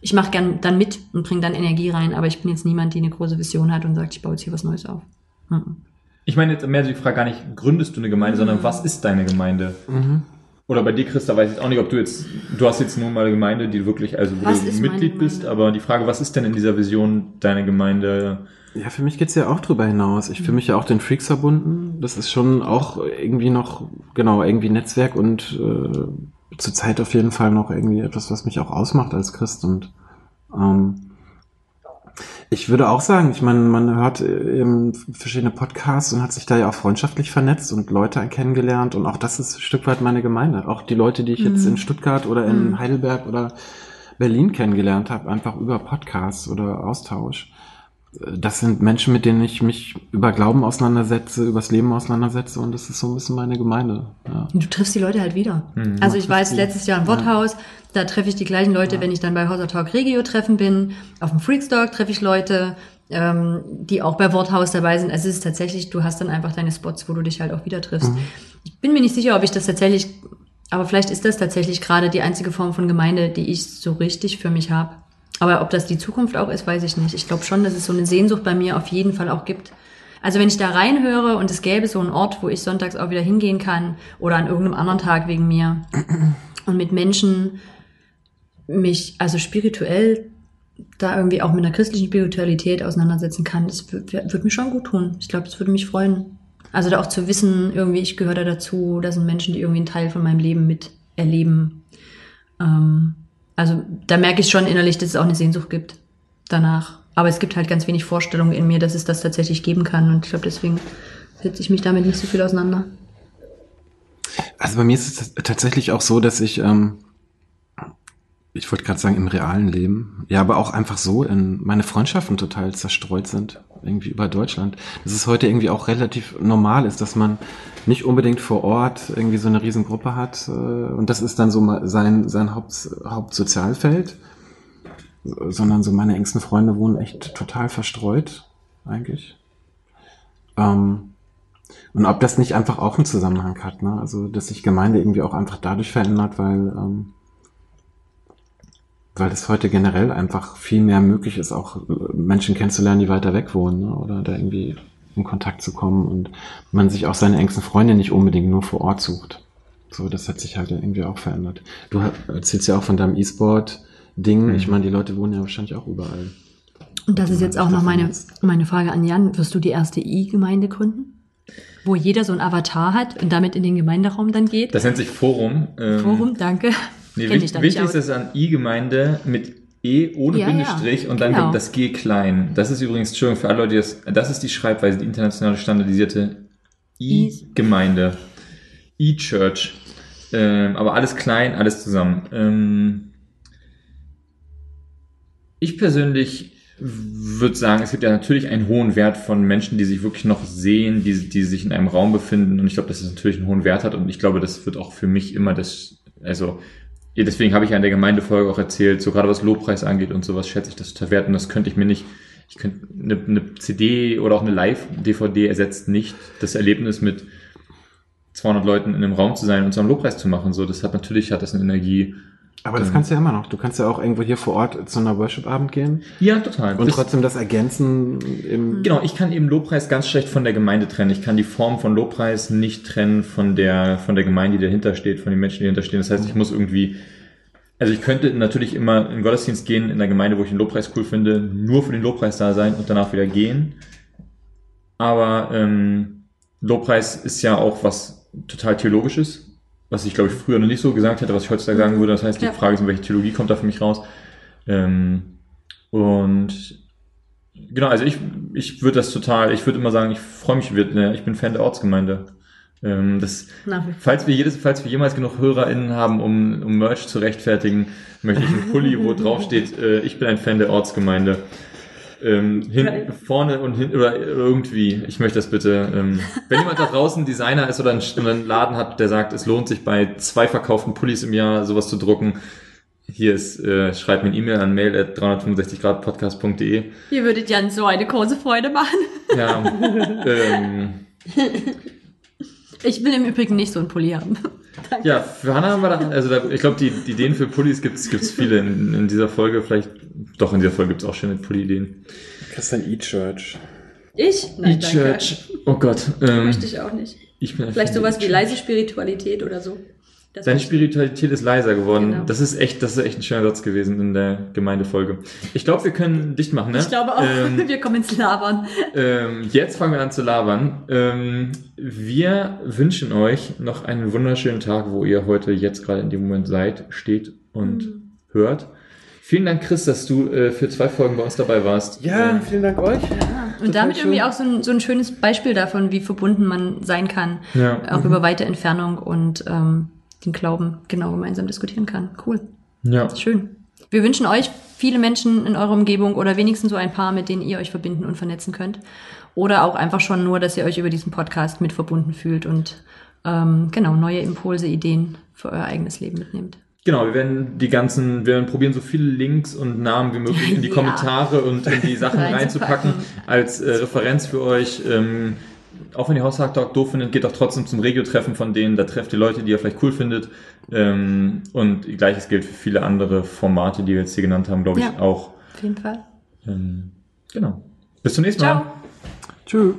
ich mache gern dann mit und bringe dann Energie rein, aber ich bin jetzt niemand, die eine große Vision hat und sagt, ich baue jetzt hier was Neues auf. Mhm. Ich meine jetzt mehr so die Frage gar nicht, gründest du eine Gemeinde, sondern was ist deine Gemeinde? Mhm. Oder bei dir, Christa, weiß ich jetzt auch nicht, ob du jetzt, du hast jetzt nur mal eine Gemeinde, die wirklich, also wo Was du Mitglied bist, aber die Frage, was ist denn in dieser Vision deine Gemeinde? Ja, für mich geht's ja auch drüber hinaus. Ich fühle mich ja auch den Freaks verbunden. Das ist schon auch irgendwie noch, genau, irgendwie Netzwerk und äh, zurzeit auf jeden Fall noch irgendwie etwas, was mich auch ausmacht als Christ. Und ähm, ich würde auch sagen, ich meine, man hört eben verschiedene Podcasts und hat sich da ja auch freundschaftlich vernetzt und Leute kennengelernt. Und auch das ist ein Stück weit meine Gemeinde. Auch die Leute, die ich jetzt in Stuttgart oder in Heidelberg oder Berlin kennengelernt habe, einfach über Podcasts oder Austausch das sind Menschen, mit denen ich mich über Glauben auseinandersetze, übers Leben auseinandersetze und das ist so ein bisschen meine Gemeinde. Ja. Du triffst die Leute halt wieder. Mhm. Also ich jetzt die. letztes Jahr im Worthaus, da treffe ich die gleichen Leute, wenn ich dann bei Hossa Talk Regio treffen bin. Auf dem Freakstock treffe ich Leute, ähm, die auch bei Worthaus dabei sind. Also es ist tatsächlich, du hast dann einfach deine Spots, wo du dich halt auch wieder triffst. Ich bin mir nicht sicher, ob ich das tatsächlich Aber vielleicht ist das tatsächlich gerade die einzige Form von Gemeinde, die ich so richtig für mich habe. Aber ob das die Zukunft auch ist, weiß ich nicht. Ich glaube schon, dass es so eine Sehnsucht bei mir auf jeden Fall auch gibt. Also wenn ich da reinhöre und es gäbe so einen Ort, wo ich sonntags auch wieder hingehen kann oder an irgendeinem anderen Tag wegen mir <clears throat> und mit Menschen mich also spirituell da irgendwie auch mit einer christlichen Spiritualität auseinandersetzen kann, das würde mir schon gut tun. Ich glaube, das würde mich freuen. Also da auch zu wissen, irgendwie, ich gehöre da dazu, da sind Menschen, die irgendwie einen Teil von meinem Leben mit erleben. Ähm, also da merke ich schon innerlich, dass es auch eine Sehnsucht gibt danach. Aber es gibt halt ganz wenig Vorstellungen in mir, dass es das tatsächlich geben kann. Und ich glaube, deswegen setze ich mich damit nicht so viel auseinander. Also bei mir ist es tatsächlich auch so, dass ich ähm, ich wollte gerade sagen, im realen Leben, ja, aber auch einfach so in meine Freundschaften total zerstreut sind, irgendwie über Deutschland. Dass es heute irgendwie auch relativ normal ist, dass man nicht unbedingt vor Ort irgendwie so eine Riesengruppe hat. Äh, und das ist dann so sein, sein Haupt, Hauptsozialfeld, sondern so meine engsten Freunde wohnen echt total verstreut, eigentlich. Ähm, und ob das nicht einfach auch einen Zusammenhang hat, ne? Also, dass sich Gemeinde irgendwie auch einfach dadurch verändert, weil ähm, weil es heute generell einfach viel mehr möglich ist, auch äh, Menschen kennenzulernen, die weiter weg wohnen ne? oder da irgendwie in Kontakt zu kommen und man sich auch seine engsten Freunde nicht unbedingt nur vor Ort sucht. So, das hat sich halt irgendwie auch verändert. Du erzählst ja auch von deinem E-Sport-Ding. Mhm. Ich meine, die Leute wohnen ja wahrscheinlich auch überall. Und das ist jetzt auch noch meine, meine Frage an Jan. Wirst du die erste I-Gemeinde gründen? Wo jeder so ein Avatar hat und damit in den Gemeinderaum dann geht? Das nennt sich Forum. Ähm, Forum, danke. Nee, wichtig, wichtig ist es an I-Gemeinde mit E ohne ja, Bindestrich ja, und dann genau. kommt das G klein. Das ist übrigens, Entschuldigung für alle Leute, das, das ist die Schreibweise, die international standardisierte I-Gemeinde. E-Church. Ähm, aber alles klein, alles zusammen. Ähm, ich persönlich würde sagen, es gibt ja natürlich einen hohen Wert von Menschen, die sich wirklich noch sehen, die, die sich in einem Raum befinden. Und ich glaube, dass es natürlich einen hohen Wert hat. Und ich glaube, das wird auch für mich immer das, also deswegen habe ich ja in der Gemeindefolge auch erzählt, so gerade was Lobpreis angeht und sowas, schätze ich das total wert. Und das könnte ich mir nicht, ich könnte eine, eine CD oder auch eine Live-DVD ersetzt nicht das Erlebnis mit 200 Leuten in einem Raum zu sein und so einen Lobpreis zu machen. So, das hat natürlich, hat das eine Energie. Aber das ähm, kannst du ja immer noch. Du kannst ja auch irgendwo hier vor Ort zu einer Worship-Abend gehen. Ja, total. Und das, trotzdem das ergänzen im Genau, ich kann eben Lobpreis ganz schlecht von der Gemeinde trennen. Ich kann die Form von Lobpreis nicht trennen von der, von der Gemeinde, die dahinter steht, von den Menschen, die dahinter stehen. Das heißt, ich muss irgendwie also ich könnte natürlich immer in den Gottesdienst gehen in der Gemeinde, wo ich den Lobpreis cool finde, nur für den Lobpreis da sein und danach wieder gehen. Aber ähm, Lobpreis ist ja auch was total theologisches, was ich glaube ich früher noch nicht so gesagt hätte, was ich heutzutage sagen würde. Das heißt, die ja. Frage ist, welche Theologie kommt da für mich raus? Ähm, und genau, also ich, ich würde das total, ich würde immer sagen, ich freue mich, ich bin Fan der Ortsgemeinde. Ähm, das, falls, wir jedes, falls wir jemals genug HörerInnen haben, um, um Merch zu rechtfertigen, möchte ich einen Pulli, wo drauf steht, äh, ich bin ein Fan der Ortsgemeinde. Ähm, hin, vorne und hin oder irgendwie. Ich möchte das bitte. Ähm, wenn jemand da draußen Designer ist oder einen, einen Laden hat, der sagt, es lohnt sich bei zwei verkauften Pullis im Jahr sowas zu drucken, hier ist, äh, schreibt mir eine E-Mail an mail at 365gradpodcast.de. Ihr würdet Jan so eine große Freude machen. Ja. ähm, <laughs> ich will im Übrigen nicht so einen Pulli haben. Danke. Ja, für Hannah haben wir da, also da, ich glaube, die, die Ideen für Pullis gibt es viele in, in dieser Folge. Vielleicht, doch, in dieser Folge gibt es auch schöne Pulli-Ideen. Christian E-Church. Ich? E-Church. Oh Gott. Ähm, Möchte ich auch nicht. Ich bin Vielleicht sowas wie leise Spiritualität oder so. Das Deine Spiritualität ist leiser geworden. Genau. Das ist echt, das ist echt ein schöner Satz gewesen in der Gemeindefolge. Ich glaube, wir können dicht machen, ne? Ich glaube auch. Ähm, <laughs> wir kommen ins Labern. Ähm, jetzt fangen wir an zu labern. Ähm, wir wünschen euch noch einen wunderschönen Tag, wo ihr heute jetzt gerade in dem Moment seid, steht und mhm. hört. Vielen Dank, Chris, dass du äh, für zwei Folgen bei uns dabei warst. Ja, vielen Dank euch. Ja. Und damit schön. irgendwie auch so ein, so ein schönes Beispiel davon, wie verbunden man sein kann. Ja. Auch mhm. über weite Entfernung und ähm, den Glauben genau gemeinsam diskutieren kann. Cool. Ja. Schön. Wir wünschen euch viele Menschen in eurer Umgebung oder wenigstens so ein paar, mit denen ihr euch verbinden und vernetzen könnt. Oder auch einfach schon nur, dass ihr euch über diesen Podcast mit verbunden fühlt und ähm, genau neue Impulse, Ideen für euer eigenes Leben mitnehmt. Genau, wir werden die ganzen, wir werden probieren, so viele Links und Namen wie möglich <laughs> in die ja. Kommentare und in die Sachen <laughs> reinzupacken als äh, Referenz für euch. Ähm, auch wenn ihr Haustag Talk doof findet, geht doch trotzdem zum Regio-Treffen von denen. Da trefft ihr Leute, die ihr vielleicht cool findet. Ähm, und gleiches gilt für viele andere Formate, die wir jetzt hier genannt haben, glaube ich Ja. auch. Auf jeden Fall. Ähm, genau. Bis zum nächsten Mal. Ciao. Tschüss.